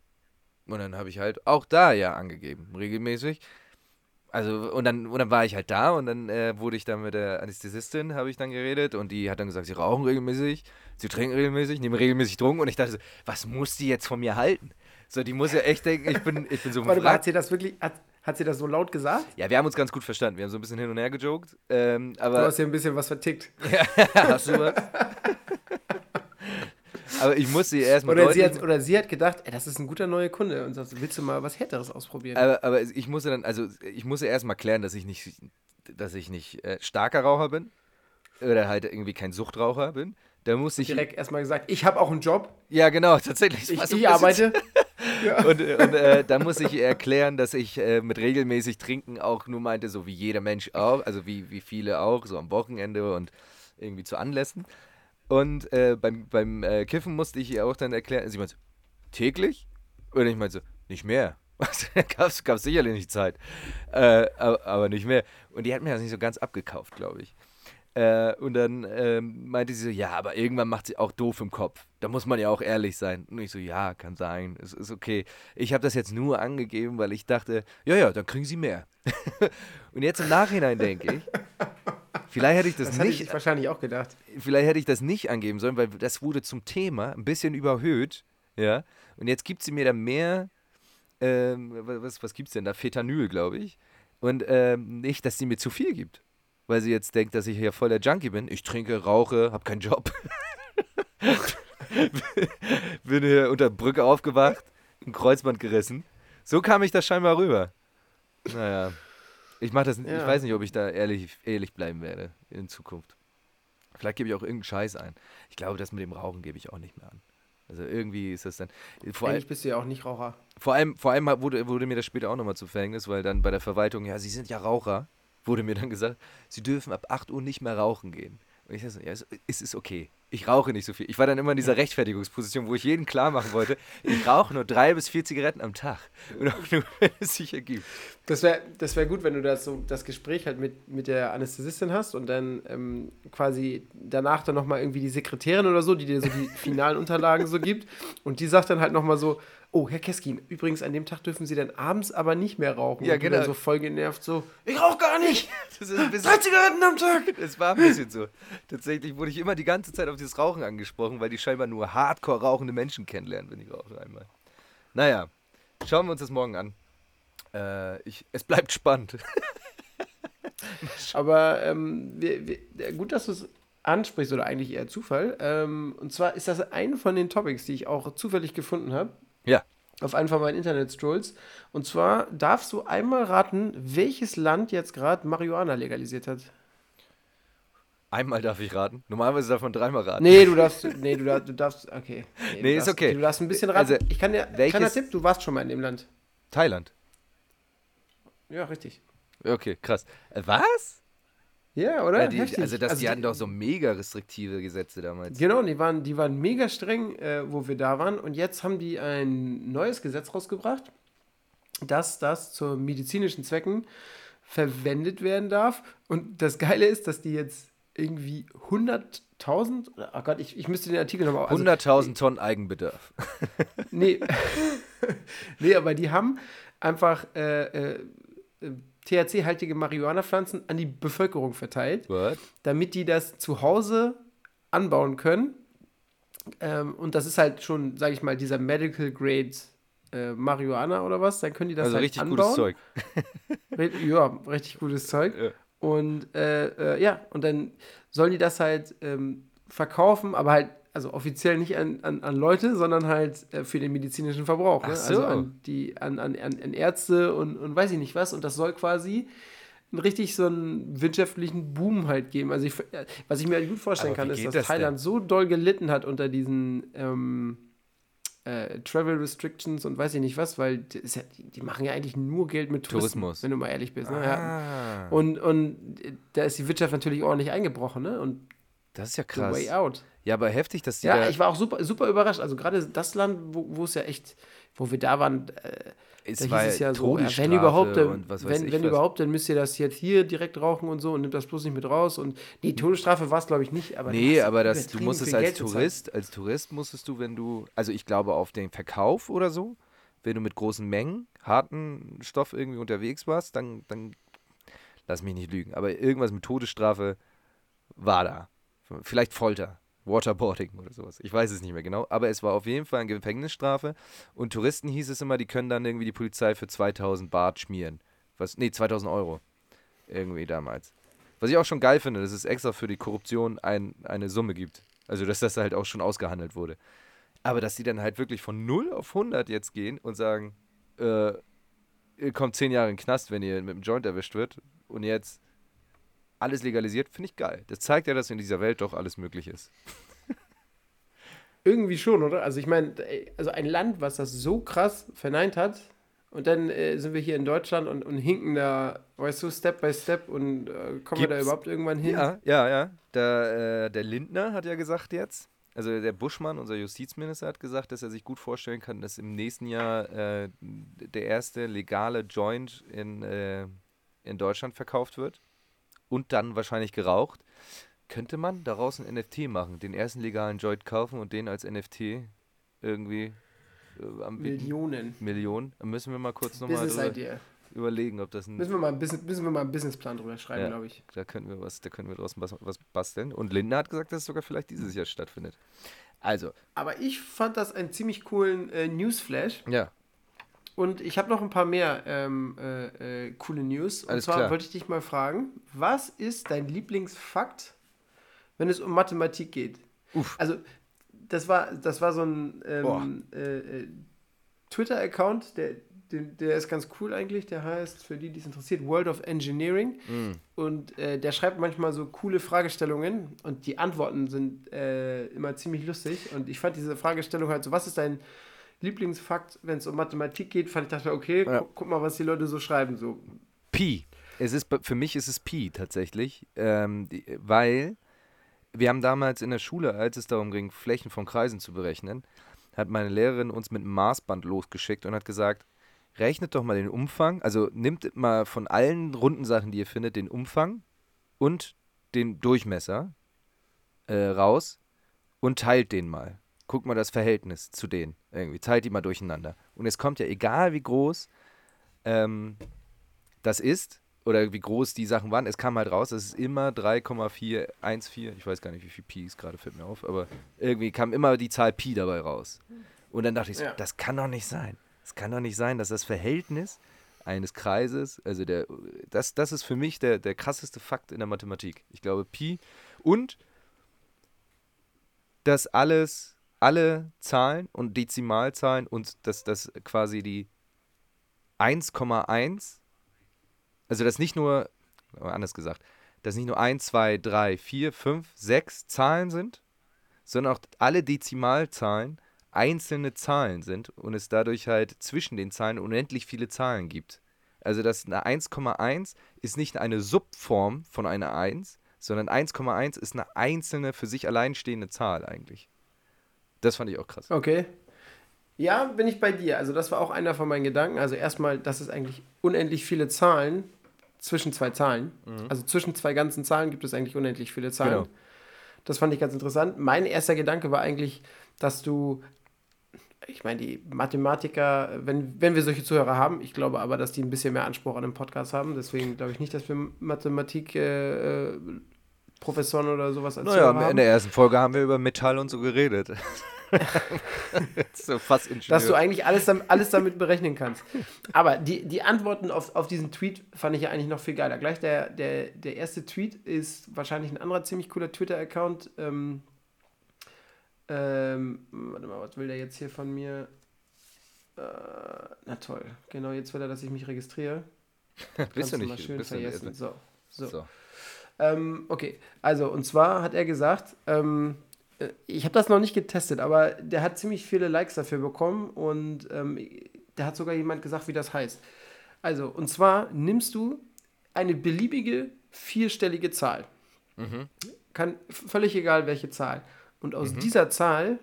Und dann habe ich halt auch da ja angegeben, regelmäßig. Also, und dann, und dann war ich halt da und dann äh, wurde ich dann mit der Anästhesistin, habe ich dann geredet und die hat dann gesagt, sie rauchen regelmäßig, sie trinken regelmäßig, nehmen regelmäßig Drogen und ich dachte so, was muss die jetzt von mir halten? So, die muss ja echt denken, ich bin, ich bin so
Warte mal, hat sie das wirklich, hat, hat sie das so laut gesagt?
Ja, wir haben uns ganz gut verstanden, wir haben so ein bisschen hin und her gejoked, ähm,
Du
aber
hast hier ein bisschen was vertickt.
hast du was? aber ich musste ihr erstmal
Oder sie, hat, oder sie hat gedacht, ey, das ist ein guter neuer Kunde und sagt, willst du mal was Härteres ausprobieren?
Aber, aber ich musste dann, also ich musste erstmal klären, dass ich nicht, dass ich nicht äh, starker Raucher bin oder halt irgendwie kein Suchtraucher bin. Da musste ich.
Direkt erstmal gesagt, ich habe auch einen Job,
Ja, genau, tatsächlich.
Ich, ich arbeite. ja.
Und, und äh, da muss ich ihr erklären, dass ich äh, mit regelmäßig trinken auch nur meinte, so wie jeder Mensch auch, also wie, wie viele auch, so am Wochenende und irgendwie zu Anlässen. Und äh, beim, beim äh, Kiffen musste ich ihr auch dann erklären, sie meinte, täglich? Und ich meinte nicht mehr. gab's, gab's sicherlich nicht Zeit. Äh, aber, aber nicht mehr. Und die hat mir das nicht so ganz abgekauft, glaube ich. Äh, und dann ähm, meinte sie so, ja, aber irgendwann macht sie auch doof im Kopf. Da muss man ja auch ehrlich sein. Und ich so, ja, kann sein, es ist okay. Ich habe das jetzt nur angegeben, weil ich dachte, ja, ja, dann kriegen sie mehr. und jetzt im Nachhinein denke ich, vielleicht hätte ich das,
Das
nicht
ich wahrscheinlich auch gedacht.
vielleicht hätte ich das nicht angeben sollen, weil das wurde zum Thema ein bisschen überhöht, ja. Und jetzt gibt sie mir da mehr, ähm, wa- was, was gibt's denn da? Fetanyl, glaube ich. Und ähm, nicht, dass sie mir zu viel gibt. Weil sie jetzt denkt, dass ich hier voll der Junkie bin. Ich trinke, rauche, habe keinen Job. bin hier unter Brücke aufgewacht, ein Kreuzband gerissen. So kam ich da scheinbar rüber. Naja. Ich mach das, ich
Ja.
weiß nicht, ob ich da ehrlich, ehrlich bleiben werde in Zukunft. Vielleicht gebe ich auch irgendeinen Scheiß ein. Ich glaube, das mit dem Rauchen gebe ich auch nicht mehr an. Also irgendwie ist das dann. Vor,
Eigentlich bist du ja auch nicht Raucher.
vor allem, vor allem wurde, wurde mir das später auch nochmal zu Verhängnis, weil dann bei der Verwaltung, ja, Sie sind ja Raucher, wurde mir dann gesagt, Sie dürfen ab 8 Uhr nicht mehr rauchen gehen. Und ich dachte, so, ja, es ist okay. Ich rauche nicht so viel. Ich war dann immer in dieser Rechtfertigungsposition, wo ich jedem klar machen wollte, ich rauche nur drei bis vier Zigaretten am Tag. Und auch nur, wenn es sich ergibt.
Das wäre das wär gut, wenn du das, so, das Gespräch halt mit, mit der Anästhesistin hast und dann ähm, quasi danach dann nochmal irgendwie die Sekretärin oder so, die dir so die finalen Unterlagen so gibt. Und die sagt dann halt nochmal so, oh, Herr Keskin, übrigens an dem Tag dürfen Sie dann abends aber nicht mehr rauchen.
Ja,
und
genau.
Dann so voll genervt so, ich rauche gar nicht.
Das ist ein bisschen,
Drei Zigaretten am Tag.
Es war ein bisschen so. Tatsächlich wurde ich immer die ganze Zeit auf dieses Rauchen angesprochen, weil die scheinbar nur hardcore rauchende Menschen kennenlernen, wenn die rauchen einmal. Naja, schauen wir uns das morgen an. Äh, ich, es bleibt spannend.
Aber ähm, wir, wir, gut, dass du es ansprichst, oder eigentlich eher Zufall. Ähm, und zwar ist das ein von den Topics, die ich auch zufällig gefunden habe. Auf einen von meinen Internet-Strolls. Und zwar darfst du einmal raten, welches Land jetzt gerade Marihuana legalisiert hat.
Einmal darf ich raten. Normalerweise darf man dreimal raten.
Nee, du darfst, nee, du darfst, du darfst okay.
Nee, ist
darfst,
okay.
Du darfst ein bisschen raten.
Also,
ich kann dir,
welches-
kleiner Tipp, du warst schon mal in dem Land.
Thailand.
Ja, richtig.
Okay, krass. Äh, was?
Ja, oder?
Äh, die, also, das, die
die-
hatten doch so mega restriktive Gesetze damals.
Genau, die waren, die waren mega streng, äh, wo wir da waren. Und jetzt haben die ein neues Gesetz rausgebracht, dass das zu medizinischen Zwecken verwendet werden darf. Und das Geile ist, dass die jetzt irgendwie 100.000, oder- oh Gott, ich, ich müsste den Artikel nochmal... also-
100.000 Tonnen Eigenbedarf.
Nee. nee, aber die haben einfach äh, äh, THC-haltige Marihuana-Pflanzen an die Bevölkerung verteilt,
What?
damit die das zu Hause anbauen können. Ähm, und das ist halt schon, sage ich mal, dieser Medical Grade äh, Marihuana oder was. Dann können die das
Also
halt
richtig
anbauen.
gutes Zeug.
Ja, richtig gutes Zeug.
Ja.
Und äh, äh, ja, und dann sollen die das halt ähm, verkaufen, aber halt, also offiziell nicht an, an, an Leute, sondern halt äh, für den medizinischen Verbrauch. Ne?
Ach so.
Also an, die, an, an, an Ärzte und, und weiß ich nicht was. Und das soll quasi einen richtig so einen wirtschaftlichen Boom halt geben. Also ich, äh, was ich mir halt gut vorstellen kann, ist, dass
das
Thailand so doll gelitten hat unter diesen ähm, äh, Travel Restrictions und weiß ich nicht was, weil ja, die, machen ja eigentlich nur Geld mit Touristen,
Tourismus.
wenn du mal ehrlich bist. Ne? Ja.
Ah,
Und, und äh, da ist die Wirtschaft natürlich ordentlich eingebrochen, ne? Und
das ist ja
the
krass.
way out.
Ja, aber heftig, dass die
Ja,
da,
ich war auch super, super überrascht. Also gerade das Land, wo, es ja echt, wo wir da waren, äh,
es
da
war
hieß es ja so, ja,
Todesstrafe
wenn überhaupt, dann,
und was weiß
wenn,
ich
wenn überhaupt, dann müsst ihr das jetzt hier direkt rauchen und so und nimmt das bloß nicht mit raus. Und nee, Todesstrafe war es, glaube ich, nicht. Aber
Nee, aber das, du musstest als
Geld.
Tourist, als Tourist musstest du, wenn du, also ich glaube auf den Verkauf oder so, wenn du mit großen Mengen harten Stoff irgendwie unterwegs warst, dann, dann lass mich nicht lügen, aber irgendwas mit Todesstrafe war da. Vielleicht Folter, Waterboarding oder sowas. Ich weiß es nicht mehr genau, aber es war auf jeden Fall eine Gefängnisstrafe und Touristen hieß es immer, die können dann irgendwie die Polizei für 2000 Baht schmieren. Was, nee, 2000 Euro. Irgendwie damals. Was ich auch schon geil finde, dass es extra für die Korruption ein, eine Summe gibt. Also, dass das halt auch schon ausgehandelt wurde. Aber dass die dann halt wirklich von 0 auf 100 jetzt gehen und sagen, äh, ihr kommt 10 Jahre in den Knast, wenn ihr mit dem Joint erwischt wird und jetzt alles legalisiert, finde ich geil. Das zeigt ja, dass in dieser Welt doch alles möglich ist.
Irgendwie schon, oder? Also ich meine, ey, also ein Land, was das so krass verneint hat, und dann äh, sind wir hier in Deutschland und, und hinken da, weißt du, Step by Step und äh, kommen wir da
Gibt's-
überhaupt irgendwann hin?
Ja, ja, ja. Der, äh, der Lindner hat ja gesagt jetzt, also der Buschmann, unser Justizminister, hat gesagt, dass er sich gut vorstellen kann, dass im nächsten Jahr äh, der erste legale Joint in, äh, in Deutschland verkauft wird und dann wahrscheinlich geraucht. Könnte man daraus ein NFT machen, den ersten legalen Joint kaufen und den als NFT irgendwie äh?
Millionen.
Millionen. Müssen wir mal kurz nochmal überlegen, ob das ein
Müssen wir mal, ein Business, müssen wir mal einen Businessplan drüber schreiben,
Ja.
glaube ich.
da können wir was, da können wir draus was, was basteln. Und Linda hat gesagt, dass es sogar vielleicht dieses Jahr stattfindet. Also,
Aber ich fand das einen ziemlich coolen äh, Newsflash.
ja,
Und ich habe noch ein paar mehr ähm, äh, äh, coole News. Und
Alles
zwar
klar.
wollte ich dich mal fragen, was ist dein Lieblingsfakt, wenn es um Mathematik geht?
Uff.
Also, das war, das war so ein ähm, äh, äh, Twitter-Account, der, der, der ist ganz cool eigentlich. Der heißt, für die, die es interessiert, World of Engineering.
Mm.
Und äh, der schreibt manchmal so coole Fragestellungen und die Antworten sind äh, immer ziemlich lustig. Und ich fand diese Fragestellung halt so, was ist dein Lieblingsfakt, wenn es um Mathematik geht, fand ich dachte, okay,
Ja.
gu guck mal, was die Leute so schreiben. So,
Pi. Es ist, für mich ist es Pi tatsächlich, ähm, weil wir haben damals in der Schule, als es darum ging, Flächen von Kreisen zu berechnen, hat meine Lehrerin uns mit einem Maßband losgeschickt und hat gesagt, rechnet doch mal den Umfang, also nimmt mal von allen runden Sachen, die ihr findet, den Umfang und den Durchmesser äh, raus und teilt den mal. Guckt mal das Verhältnis zu denen irgendwie, teilt die mal durcheinander. Und es kommt ja, egal wie groß ähm, das ist oder wie groß die Sachen waren, es kam halt raus, es ist immer 3,414. Ich weiß gar nicht, wie viel Pi ist gerade, fällt mir auf, aber irgendwie kam immer die Zahl Pi dabei raus. Und dann dachte ich so,
Ja.
das kann doch nicht sein. Es kann doch nicht sein, dass das Verhältnis eines Kreises, also der, das, das ist für mich der, der krasseste Fakt in der Mathematik. Ich glaube, Pi und dass alles, alle Zahlen und Dezimalzahlen und dass das quasi die 1,1, also das nicht nur, anders gesagt, dass nicht nur 1, 2, 3, 4, 5, 6 Zahlen sind, sondern auch alle Dezimalzahlen einzelne Zahlen sind und es dadurch halt zwischen den Zahlen unendlich viele Zahlen gibt. Also das eine 1,1 ist nicht eine Subform von einer 1, sondern 1,1 ist eine einzelne für sich alleinstehende Zahl eigentlich. Das fand ich auch krass.
Okay. Ja, bin ich bei dir. Also das war auch einer von meinen Gedanken. Also erstmal, dass es eigentlich unendlich viele Zahlen zwischen zwei Zahlen.
Mhm.
Also zwischen zwei ganzen Zahlen gibt es eigentlich unendlich viele Zahlen.
Genau.
Das fand ich ganz interessant. Mein erster Gedanke war eigentlich, dass du, ich meine, die Mathematiker, wenn, wenn wir solche Zuhörer haben, ich glaube aber, dass die ein bisschen mehr Anspruch an dem Podcast haben. Deswegen glaube ich nicht, dass wir Mathematik äh, äh, Professoren oder sowas als
Naja,
Zuhörer
in der ersten Folge haben wir über Metall und so geredet. so fast Ingenieur.
dass du eigentlich alles, alles damit berechnen kannst. Aber die, die Antworten auf, auf diesen Tweet fand ich ja eigentlich noch viel geiler. Gleich der, der, der erste Tweet ist wahrscheinlich ein anderer ziemlich cooler Twitter-Account. Ähm, ähm, warte mal, was will der jetzt hier von mir? Äh, na toll, genau, jetzt will er, dass ich mich registriere.
bist du
mal
nicht.
schön
bist
vergessen. So, so.
So.
Ähm, okay, also und zwar hat er gesagt, ähm, äh, ich habe das noch nicht getestet, aber der hat ziemlich viele Likes dafür bekommen und ähm, da hat sogar jemand gesagt, wie das heißt. Also, und zwar nimmst du eine beliebige vierstellige Zahl.
Mhm.
Kann völlig egal welche Zahl. Und aus dieser Zahl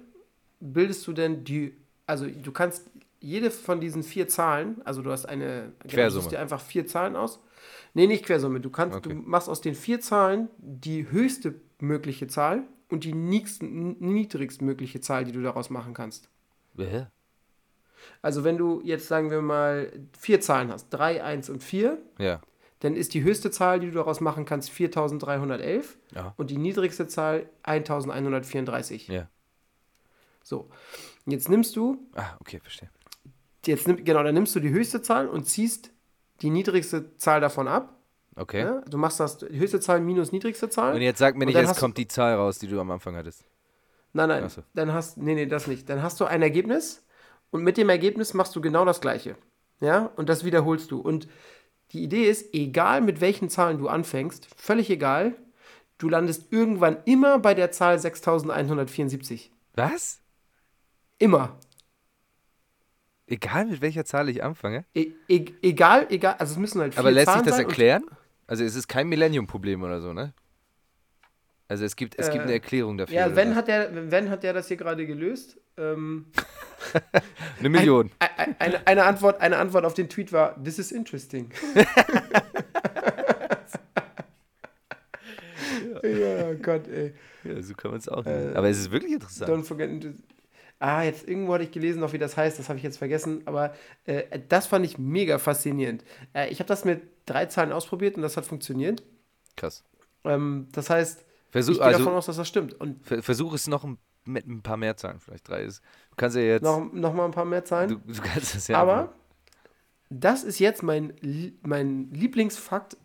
bildest du dann die, also du kannst jede von diesen vier Zahlen, also du hast eine, genau, du
Quersumme.
dir einfach vier Zahlen aus. Nee, nicht Quersumme. Du kannst,
Okay.
du machst aus den vier Zahlen die höchste mögliche Zahl und die niedrigstmögliche Zahl, die du daraus machen kannst.
Hä?
Also wenn du jetzt, sagen wir mal, vier Zahlen hast, 3, 1 und 4,
Ja.
dann ist die höchste Zahl, die du daraus machen kannst, 4311
Ja.
und die niedrigste Zahl 1134.
Ja.
So, jetzt nimmst du,
Ah, okay, verstehe.
jetzt nimm, genau, dann nimmst du die höchste Zahl und ziehst die niedrigste Zahl davon ab.
Okay.
Ja? Du machst das höchste Zahl minus niedrigste Zahl.
Und jetzt sag mir nicht, jetzt
du-
kommt die Zahl raus, die du am Anfang hattest.
Nein, nein,
so.
dann hast nee, nee, das nicht. Dann hast du ein Ergebnis und mit dem Ergebnis machst du genau das gleiche. Ja? Und das wiederholst du und die Idee ist, egal mit welchen Zahlen du anfängst, völlig egal, du landest irgendwann immer bei der Zahl 6174.
Was?
Immer.
Egal mit welcher Zahl ich anfange.
E e egal, egal, also es müssen halt vier
Aber lässt sich
Zahlen
das
sein und-
erklären? Also es ist kein Millennium-Problem oder so, ne? Also es gibt, es gibt
Äh,
eine Erklärung dafür.
Ja, wenn hat der, wenn hat der das hier gerade gelöst? Ähm,
eine Million.
ein, ein, eine, eine, Antwort, eine Antwort auf den Tweet war, this is interesting. ja, Gott, ey.
Ja, so kann man es auch
Äh,
nennen. Aber es ist wirklich interessant.
Don't forget. to- Ah, jetzt irgendwo hatte ich gelesen, noch wie das heißt, das habe ich jetzt vergessen, aber äh, das fand ich mega faszinierend. Äh, ich habe das mit drei Zahlen ausprobiert und das hat funktioniert.
Krass.
Ähm, das heißt,
Versuch,
ich gehe davon
also,
aus, dass das stimmt. Und
ver versuch es noch ein- mit ein paar mehr Zahlen, vielleicht drei ist. Du kannst ja jetzt.
noch, noch mal ein paar mehr Zahlen.
du, du kannst es ja.
Aber das ist jetzt mein, mein Lieblingsfakt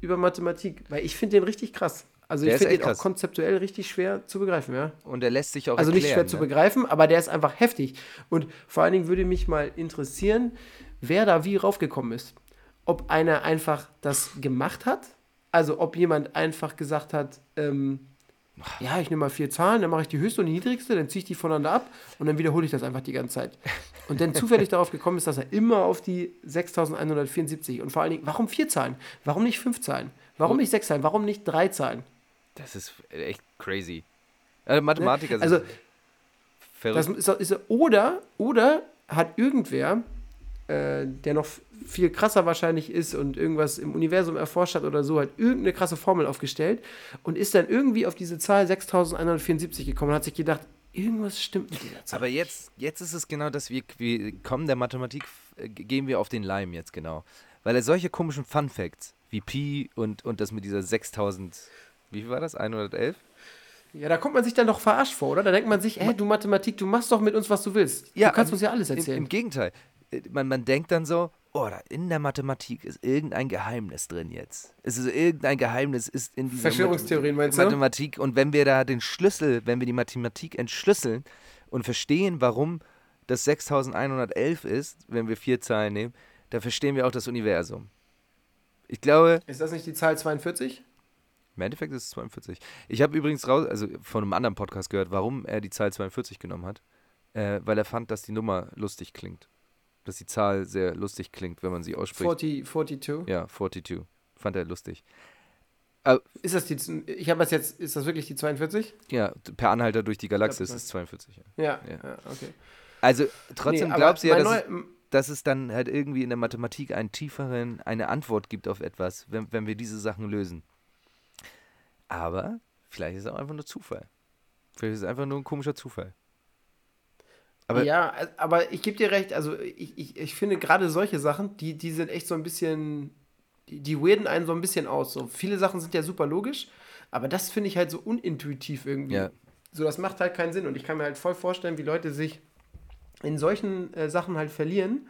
über Mathematik, weil ich finde den richtig krass. Also
Der
ich finde den auch konzeptuell richtig schwer zu begreifen, ja.
Und er lässt sich auch
Also nicht schwer
erklären,
zu
ne?
begreifen, aber der ist einfach heftig. Und vor allen Dingen würde mich mal interessieren, wer da wie raufgekommen ist. Ob einer einfach das gemacht hat, also ob jemand einfach gesagt hat, ähm, ja, ich nehme mal vier Zahlen, dann mache ich die höchste und die niedrigste, dann ziehe ich die voneinander ab und dann wiederhole ich das einfach die ganze Zeit. Und dann zufällig darauf gekommen ist, dass er immer auf die 6174 und vor allen Dingen, warum vier Zahlen? Warum nicht fünf Zahlen? Warum nicht sechs Zahlen? Warum nicht drei Zahlen?
Das ist echt crazy. Also Mathematiker sind
Also, Das
verrückt.
ist, ist, oder, oder hat irgendwer, äh, der noch viel krasser wahrscheinlich ist und irgendwas im Universum erforscht hat oder so, hat irgendeine krasse Formel aufgestellt und ist dann irgendwie auf diese Zahl 6174 gekommen und hat sich gedacht, irgendwas stimmt mit dieser Zahl.
Aber jetzt, jetzt ist es genau das, wir, wir kommen der Mathematik, äh, gehen wir auf den Leim jetzt genau. Weil er solche komischen Fun Facts wie Pi und, und das mit dieser 6000, wie viel war das? 111?
ja, da kommt man sich dann doch verarscht vor, oder? Da denkt man sich, hä, du Mathematik, du machst doch mit uns, was du willst. du kannst
im-
uns ja alles
Im,
erzählen.
Im Gegenteil. Äh, Man, man denkt dann so, oh, da in der Mathematik ist irgendein Geheimnis drin jetzt. Es ist irgendein Geheimnis ist in dieser
Verschwörungstheorien, meinst du?
Mathematik. Und wenn wir da den Schlüssel, wenn wir die Mathematik entschlüsseln und verstehen, warum das 6111 ist, wenn wir vier Zahlen nehmen, da verstehen wir auch das Universum. Ich glaube,
ist das nicht die Zahl 42?
Im Endeffekt ist es 42. Ich habe übrigens raus, also von einem anderen Podcast gehört, warum er die Zahl 42 genommen hat. Äh, weil er fand, dass die Nummer lustig klingt. dass die Zahl sehr lustig klingt, wenn man sie ausspricht.
40, 42.
Ja, 42. Fand er lustig.
Ist das die, ich habe das jetzt, ist das wirklich die 42?
Ja, per Anhalter durch die Galaxie ist es 42. Ja.
Ja,
Ja.
okay.
Also trotzdem
Nee, aber
glaubst du ja, dass, es- dass es dann halt irgendwie in der Mathematik einen tieferen, eine Antwort gibt auf etwas, wenn, wenn wir diese Sachen lösen. Aber vielleicht ist es auch einfach nur Zufall. Vielleicht ist es einfach nur ein komischer Zufall. Aber
ja, aber ich gebe dir recht, also ich, ich, ich finde gerade solche Sachen, die, die sind echt so ein bisschen, die, die weirden einen so ein bisschen aus. So viele Sachen sind ja super logisch, aber das finde ich halt so unintuitiv irgendwie.
Ja.
So, das macht halt keinen Sinn und ich kann mir halt voll vorstellen, wie Leute sich in solchen äh, Sachen halt verlieren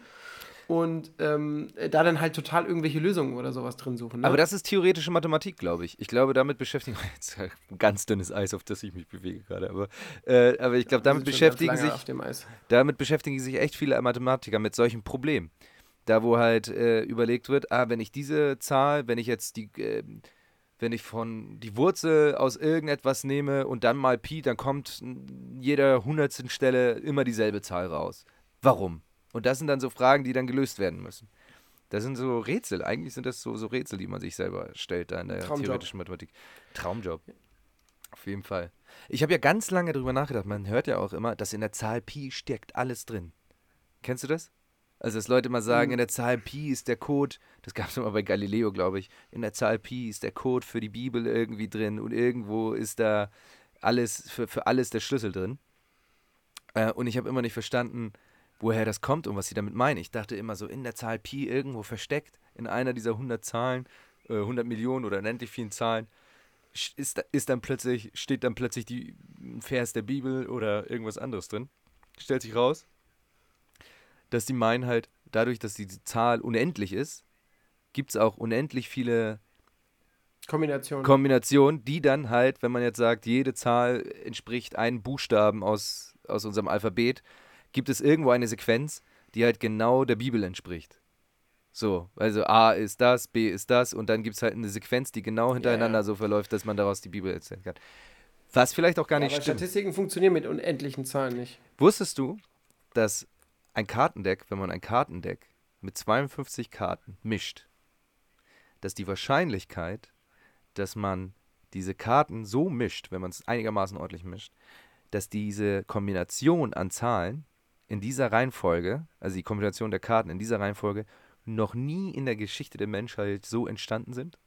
und ähm, da dann halt total irgendwelche Lösungen oder sowas drin suchen. Ne?
Aber das ist theoretische Mathematik, glaube ich. Ich glaube, damit beschäftigen jetzt ein ganz dünnes Eis, auf das ich mich bewege gerade. Aber, äh, aber ich glaube, damit
Wir
beschäftigen sich
auf dem Eis.
damit beschäftigen sich echt viele Mathematiker mit solchen Problemen. Da, wo halt äh, überlegt wird, ah, wenn ich diese Zahl, wenn ich jetzt die, äh, wenn ich von die Wurzel aus irgendetwas nehme und dann mal Pi, dann kommt jeder hundertsten Stelle immer dieselbe Zahl raus. Warum? Und das sind dann so Fragen, die dann gelöst werden müssen. Das sind so Rätsel. Eigentlich sind das so, so Rätsel, die man sich selber stellt da in der
Traumjob.
theoretischen Mathematik. Traumjob. Auf jeden Fall. Ich habe ja ganz lange darüber nachgedacht. Man hört ja auch immer, dass in der Zahl Pi steckt alles drin. Kennst du das? Also, dass Leute mal sagen,
Mhm.
in der Zahl Pi ist der Code, das gab es immer bei Galileo, glaube ich, in der Zahl Pi ist der Code für die Bibel irgendwie drin und irgendwo ist da alles, für, für alles der Schlüssel drin. Äh, und ich habe immer nicht verstanden, woher das kommt und was sie damit meinen. Ich dachte immer so, in der Zahl Pi irgendwo versteckt, in einer dieser 100 Zahlen, äh, 100 Millionen oder unendlich vielen Zahlen, ist, ist dann plötzlich, steht dann plötzlich die, ein Vers der Bibel oder irgendwas anderes drin. Stellt sich raus, dass die meinen halt, dadurch, dass die Zahl unendlich ist, gibt es auch unendlich viele
Kombination.
Kombinationen, die dann halt, wenn man jetzt sagt, jede Zahl entspricht einem Buchstaben aus, aus unserem Alphabet, gibt es irgendwo eine Sequenz, die halt genau der Bibel entspricht. So, also A ist das, B ist das und dann gibt es halt eine Sequenz, die genau hintereinander
ja.
so verläuft, dass man daraus die Bibel erzählen kann. Was vielleicht auch gar
ja,
nicht
aber
stimmt.
Statistiken funktionieren mit unendlichen Zahlen nicht.
Wusstest du, dass ein Kartendeck, wenn man ein Kartendeck mit 52 Karten mischt, dass die Wahrscheinlichkeit, dass man diese Karten so mischt, wenn man es einigermaßen ordentlich mischt, dass diese Kombination an Zahlen in dieser Reihenfolge, also die Kombination der Karten in dieser Reihenfolge, noch nie in der Geschichte der Menschheit so entstanden sind?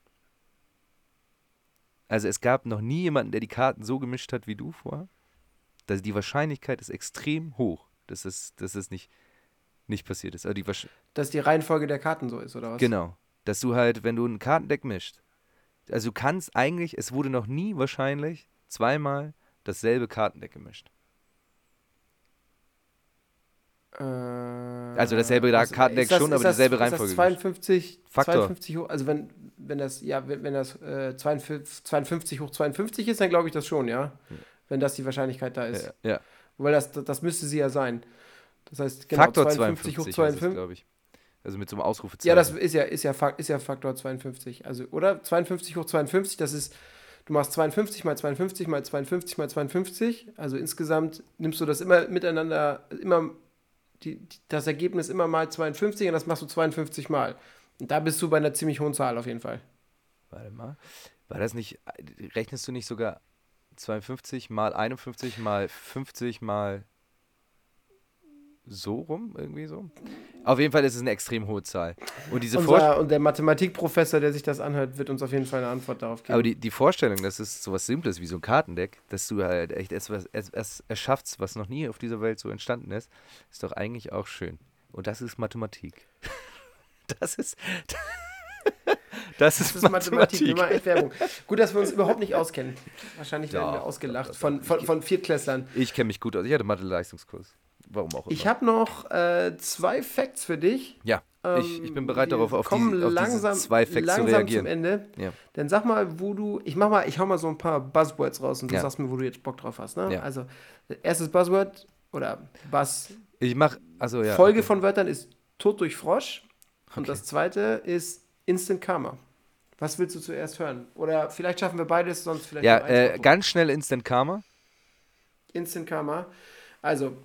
Also es gab noch nie jemanden, der die Karten so gemischt hat wie du vorher? dass die Wahrscheinlichkeit ist extrem hoch, dass es, dass es nicht, nicht passiert ist. Also die
Dass die Reihenfolge der Karten so ist, oder was?
genau. Dass du halt, wenn du ein Kartendeck mischt, also du kannst eigentlich, es wurde noch nie wahrscheinlich zweimal dasselbe Kartendeck gemischt.
Äh,
Also dasselbe da-
also
Kartendeck
das-
schon, aber
das-
dieselbe
ist das
Reihenfolge
52,
Faktor.
52 hoch, also wenn, wenn das, ja, wenn, wenn das äh, 52, 52 hoch 52 ist, dann glaube ich das schon, ja. Wenn das die Wahrscheinlichkeit da ist.
Ja, ja.
Weil das, das, müsste sie ja sein. Das heißt, genau,
Faktor
52
52,
hoch
heißt es,
52.
glaube ich. Also mit so einem Ausrufezeichen.
Ja, das ist ja, ist, ja, ist ja Faktor 52. Also, oder? 52 hoch 52, das ist, du machst 52 mal 52 mal 52 mal 52. Also insgesamt nimmst du das immer miteinander, immer die, das Ergebnis immer mal 52 und das machst du 52 mal. Und da bist du bei einer ziemlich hohen Zahl auf jeden Fall.
Warte mal. War das nicht, rechnest du nicht sogar 52 mal 51 mal 50 mal so rum, irgendwie so? Auf jeden Fall ist es eine extrem hohe Zahl. Und diese.
Unser, und der Mathematikprofessor, der sich das anhört, wird uns auf jeden Fall eine Antwort darauf geben.
Aber die, die Vorstellung, dass es sowas Simples wie so ein Kartendeck, dass du halt echt etwas, etwas erschaffst, was noch nie auf dieser Welt so entstanden ist, ist doch eigentlich auch schön. Und das ist Mathematik. Das ist. Das ist,
Das ist Mathematik,
Mathematik.
Werbung. Gut, dass wir uns überhaupt nicht auskennen. Wahrscheinlich werden
Ja,
wir ausgelacht von, von, von Viertklässlern.
Ich kenne mich gut aus. Ich hatte Mathe-Leistungskurs. Warum auch immer.
Ich habe noch äh, zwei Facts für dich.
ja, ich, ich bin bereit darauf, auf,
kommen
auf
langsam,
diese zwei Facts zu
langsam
reagieren.
zum Ende.
Ja.
Dann sag mal, wo du. Ich mach mal, ich hau mal so ein paar Buzzwords raus und du
Ja.
sagst mir, wo du jetzt Bock drauf hast. Ne?
Ja.
Also, erstes Buzzword oder Buzz.
Ich mache, also ja.
Folge
okay.
von Wörtern ist Tod durch Frosch. Und
Okay.
das zweite ist Instant Karma. Was willst du zuerst hören? Oder vielleicht schaffen wir beides, sonst vielleicht
Ja, äh, ganz schnell Instant Karma.
Instant Karma. Also,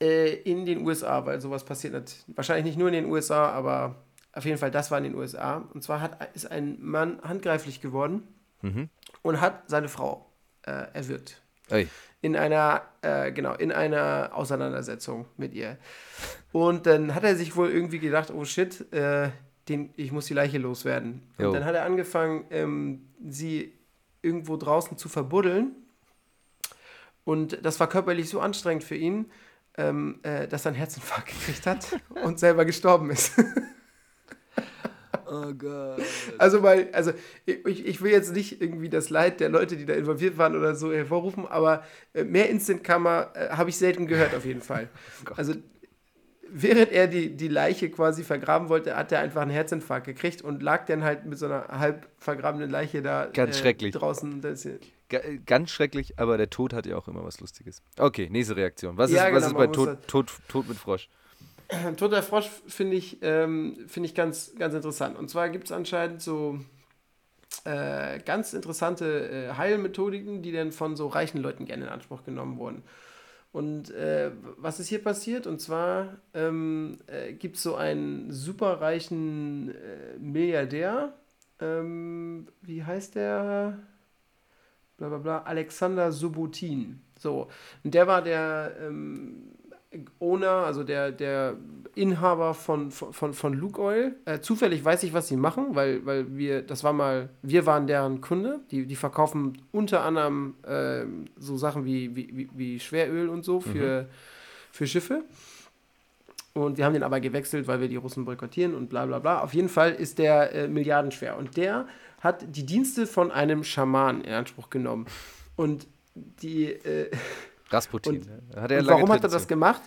äh, in den USA, weil sowas passiert nicht. Wahrscheinlich nicht nur in den USA, aber auf jeden Fall, das war in den USA. Und zwar hat, ist ein Mann handgreiflich geworden
Mhm.
und hat seine Frau äh, erwürgt.
Ey.
In einer, äh, genau, in einer Auseinandersetzung mit ihr. Und dann hat er sich wohl irgendwie gedacht, oh shit, äh, den, ich muss die Leiche loswerden. Und
Jo.
dann hat er angefangen, ähm, sie irgendwo draußen zu verbuddeln. Und das war körperlich so anstrengend für ihn, ähm, äh, dass er einen Herzinfarkt gekriegt hat und selber gestorben ist.
Oh Gott.
Also, weil, also ich, ich will jetzt nicht irgendwie das Leid der Leute, die da involviert waren oder so hervorrufen, aber äh, mehr Instant-Kammer äh, habe ich selten gehört, auf jeden Fall.
Gott.
also, während er die, die Leiche quasi vergraben wollte, hat er einfach einen Herzinfarkt gekriegt und lag dann halt mit so einer halb vergrabenen Leiche da
Ganz schrecklich.
draußen. Das,
Ganz schrecklich, aber der Tod hat ja auch immer was Lustiges. Okay, nächste Reaktion. Was
Ja,
ist, was
genau,
ist bei Tod,
das-
Tod, Tod mit Frosch?
Toter Frosch finde ich, ähm, find ich ganz, ganz interessant. Und zwar gibt es anscheinend so äh, ganz interessante äh, Heilmethodiken, die dann von so reichen Leuten gerne in Anspruch genommen wurden. Und äh, was ist hier passiert? Und zwar ähm, äh, gibt es so einen superreichen äh, Milliardär. Ähm, wie heißt der? Bla bla bla. Alexander Subotin. So. Und der war der ähm, Owner, also der, der Inhaber von, von, von Luke Oil. Äh, zufällig weiß ich, was sie machen, weil, weil wir, das war mal, wir waren deren Kunde. Die, die verkaufen unter anderem ähm, so Sachen wie, wie, wie, Schweröl und so für, für Schiffe. Und wir haben den aber gewechselt, weil wir die Russen boykottieren und bla bla bla. Auf jeden Fall ist der äh, milliardenschwer. Und der hat die Dienste von einem Schaman in Anspruch genommen. Und die, äh,
Rasputin.
Und-
ne? Hat er
warum hat er das gemacht?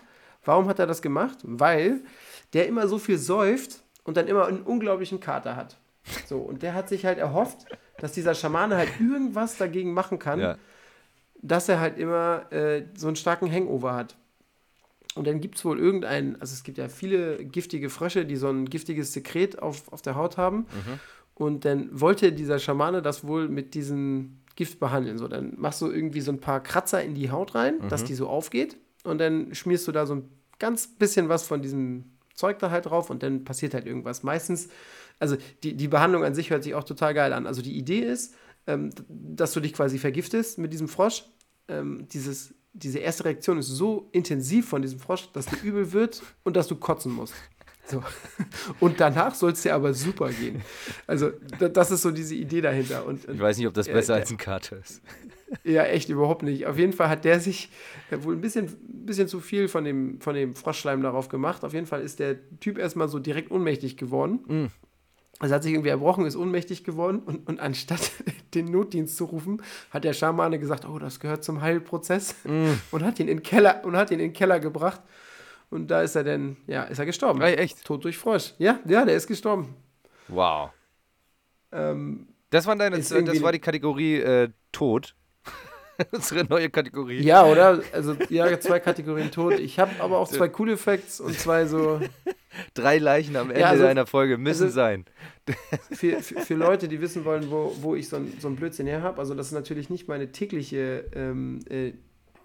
Warum hat er das gemacht? Weil der immer so viel säuft und dann immer einen unglaublichen Kater hat. So, und der hat sich halt erhofft, dass dieser Schamane halt irgendwas dagegen machen kann,
Ja.
dass er halt immer äh, so einen starken Hangover hat. Und dann gibt es wohl irgendeinen, also es gibt ja viele giftige Frösche, die so ein giftiges Sekret auf, auf der Haut haben. Und dann wollte dieser Schamane das wohl mit diesem Gift behandeln. So, dann machst du irgendwie so ein paar Kratzer in die Haut rein, dass die so aufgeht. Und dann schmierst du da so ein ganz bisschen was von diesem Zeug da halt drauf und dann passiert halt irgendwas. Meistens, also die, die Behandlung an sich hört sich auch total geil an. Also die Idee ist, ähm, dass du dich quasi vergiftest mit diesem Frosch. Ähm, dieses, diese erste Reaktion ist so intensiv von diesem Frosch, dass dir übel wird und dass du kotzen musst. So. Und danach soll es dir aber super gehen. Also, da- das ist so diese Idee dahinter. Und,
Ich weiß nicht, ob das
Ja,
besser
der-
als ein Kater ist.
ja, echt überhaupt nicht. Auf jeden Fall hat der sich äh, wohl ein bisschen, bisschen zu viel von dem, von dem Froschschleim darauf gemacht. Auf jeden Fall ist der Typ erstmal so direkt ohnmächtig geworden.
Mm.
Also hat sich irgendwie erbrochen, ist ohnmächtig geworden und, und anstatt den Notdienst zu rufen, hat der Schamane gesagt, oh, das gehört zum Heilprozess
Mm.
und hat ihn in den Keller und hat ihn in den Keller gebracht. Und da ist er dann, ja, ist er gestorben.
Ey, echt?
Tot durch Frosch. Ja, ja, der ist gestorben.
Wow.
Ähm,
Das, waren deine,
Ist
das war die Kategorie äh, Tod. Unsere neue Kategorie.
ja, oder? Also, ja, zwei Kategorien tot. Ich habe aber auch zwei coole Facts und zwei so.
Drei Leichen am Ende
Ja, also-
deiner Folge müssen
also-
sein.
für, für, für Leute, die wissen wollen, wo, wo ich so ein, so ein Blödsinn her habe, also das ist natürlich nicht meine tägliche ähm, äh,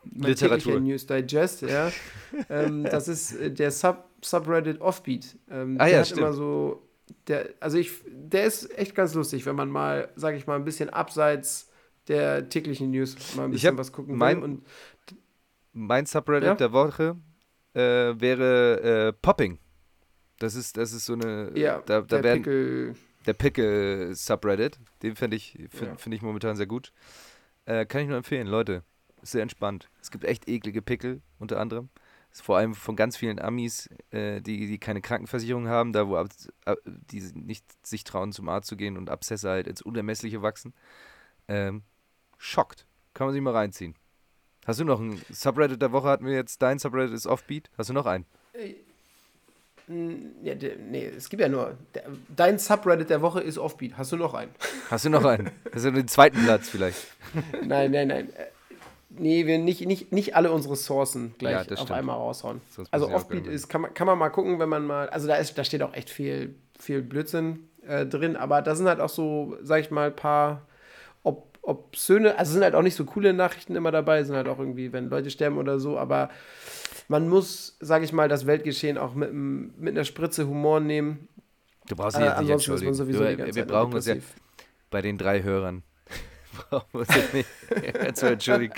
Literatur.
News Digest, ja. ähm, das ist äh, der Sub Subreddit Offbeat. Ähm,
Ah
der
ja,
hat
stimmt.
immer so, der, also ich, der ist echt ganz lustig, wenn man mal, sage ich mal, ein bisschen abseits der täglichen News mal ein bisschen was gucken
mein-
will. Und
Mein Subreddit
Ja?
der Woche äh, wäre äh, Popping. Das ist, das ist so eine.
ja,
da, da
der
werden,
Pickel,
der Pickle-Subreddit. Den finde ich, find,
Ja.
find ich momentan sehr gut. Äh, kann ich nur empfehlen, Leute. Ist sehr entspannt. Es gibt echt eklige Pickel, unter anderem. Ist vor allem von ganz vielen Amis, äh, die, die keine Krankenversicherung haben, da wo ab, ab, die nicht sich trauen, zum Arzt zu gehen und Abszesse halt ins Unermessliche wachsen. Ähm, schockt. Kann man sich mal reinziehen. Hast du noch einen Subreddit der Woche? Hatten wir jetzt, dein Subreddit ist Offbeat. Hast du noch einen?
Mm, Ja, nee, es gibt ja nur. Dein Subreddit der Woche ist Offbeat. Hast du noch einen?
Hast du noch einen? Hast du den zweiten Platz vielleicht?
nein, nein, nein. Nee, wir nicht, nicht, nicht alle unsere Sourcen
Ja,
gleich
das
auf
stimmt.
einmal raushauen. Also Offbeat ist, kann man, kann man mal gucken, wenn man mal. Also da, ist, da steht auch echt viel, viel Blödsinn äh, drin, aber da sind halt auch so, sag ich mal, ein paar Ob obszöne, also sind halt auch nicht so coole Nachrichten immer dabei, sind halt auch irgendwie, wenn Leute sterben oder so, aber man muss, sage ich mal, das Weltgeschehen auch mit, mit einer Spritze Humor nehmen.
Du brauchst dich äh, jetzt nicht entschuldigen. Du, wir brauchen uns ja bei den drei Hörern brauchen wir uns jetzt nicht zu entschuldigen.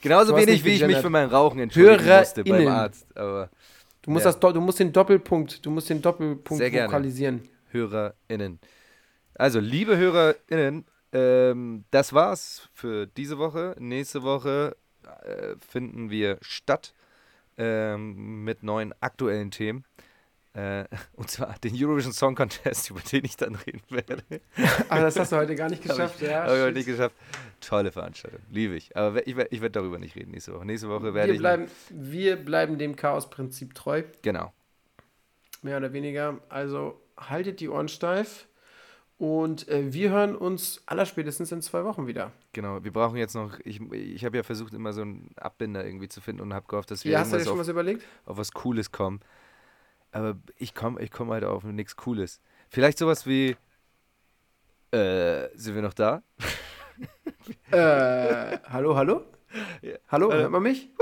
Genauso wenig, wie ich mich für mein Rauchen entschuldigen Hörer musste beim Arzt. Aber,
du, musst ja. das, du musst den Doppelpunkt, du musst den Doppelpunkt Sehr vokalisieren.
HörerInnen. Also, liebe HörerInnen, ähm, das war's für diese Woche. Nächste Woche äh, finden wir statt ähm, mit neuen aktuellen Themen. Äh, und zwar den Eurovision Song Contest, über den ich dann reden werde.
Aber das hast du heute gar nicht geschafft,
hab ich,
ja.
Habe ich heute nicht geschafft. Tolle Veranstaltung, liebe ich. Aber ich, ich werde darüber nicht reden nächste Woche. Nächste Woche werde
wir bleiben, ich. Wir bleiben dem Chaos-Prinzip treu.
Genau.
Mehr oder weniger. Also haltet die Ohren steif. Und äh, wir hören uns allerspätestens in zwei Wochen wieder.
Genau, wir brauchen jetzt noch, ich, ich habe ja versucht, immer so einen Abbinder irgendwie zu finden und habe gehofft, dass wir
ja, hast du dir schon auf, was überlegt?
auf was Cooles kommen. Aber ich komme ich komm halt auf nichts Cooles. Vielleicht sowas wie, äh, sind wir noch da?
äh, hallo, hallo? Ja. Hallo, äh, hört man mich?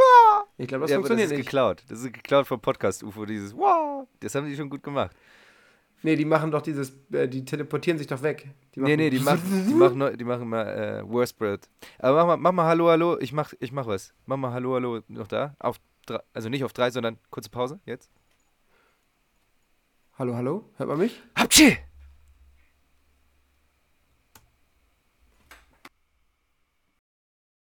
Ich glaube, das ja, funktioniert das ist nicht. geklaut. Das ist geklaut vom Podcast-UFO, dieses Das haben die schon gut gemacht.
Nee, die machen doch dieses, äh, die teleportieren sich doch weg.
Die nee, nee, die, machen, die machen, die machen mal äh, Worstbread. Aber mach mal, mach mal Hallo, Hallo, ich mach, ich mach was. Mach mal Hallo, Hallo noch da. Auf drei, also nicht auf drei, sondern kurze Pause, jetzt.
Hallo, hallo, hört man mich?
Hauptschi!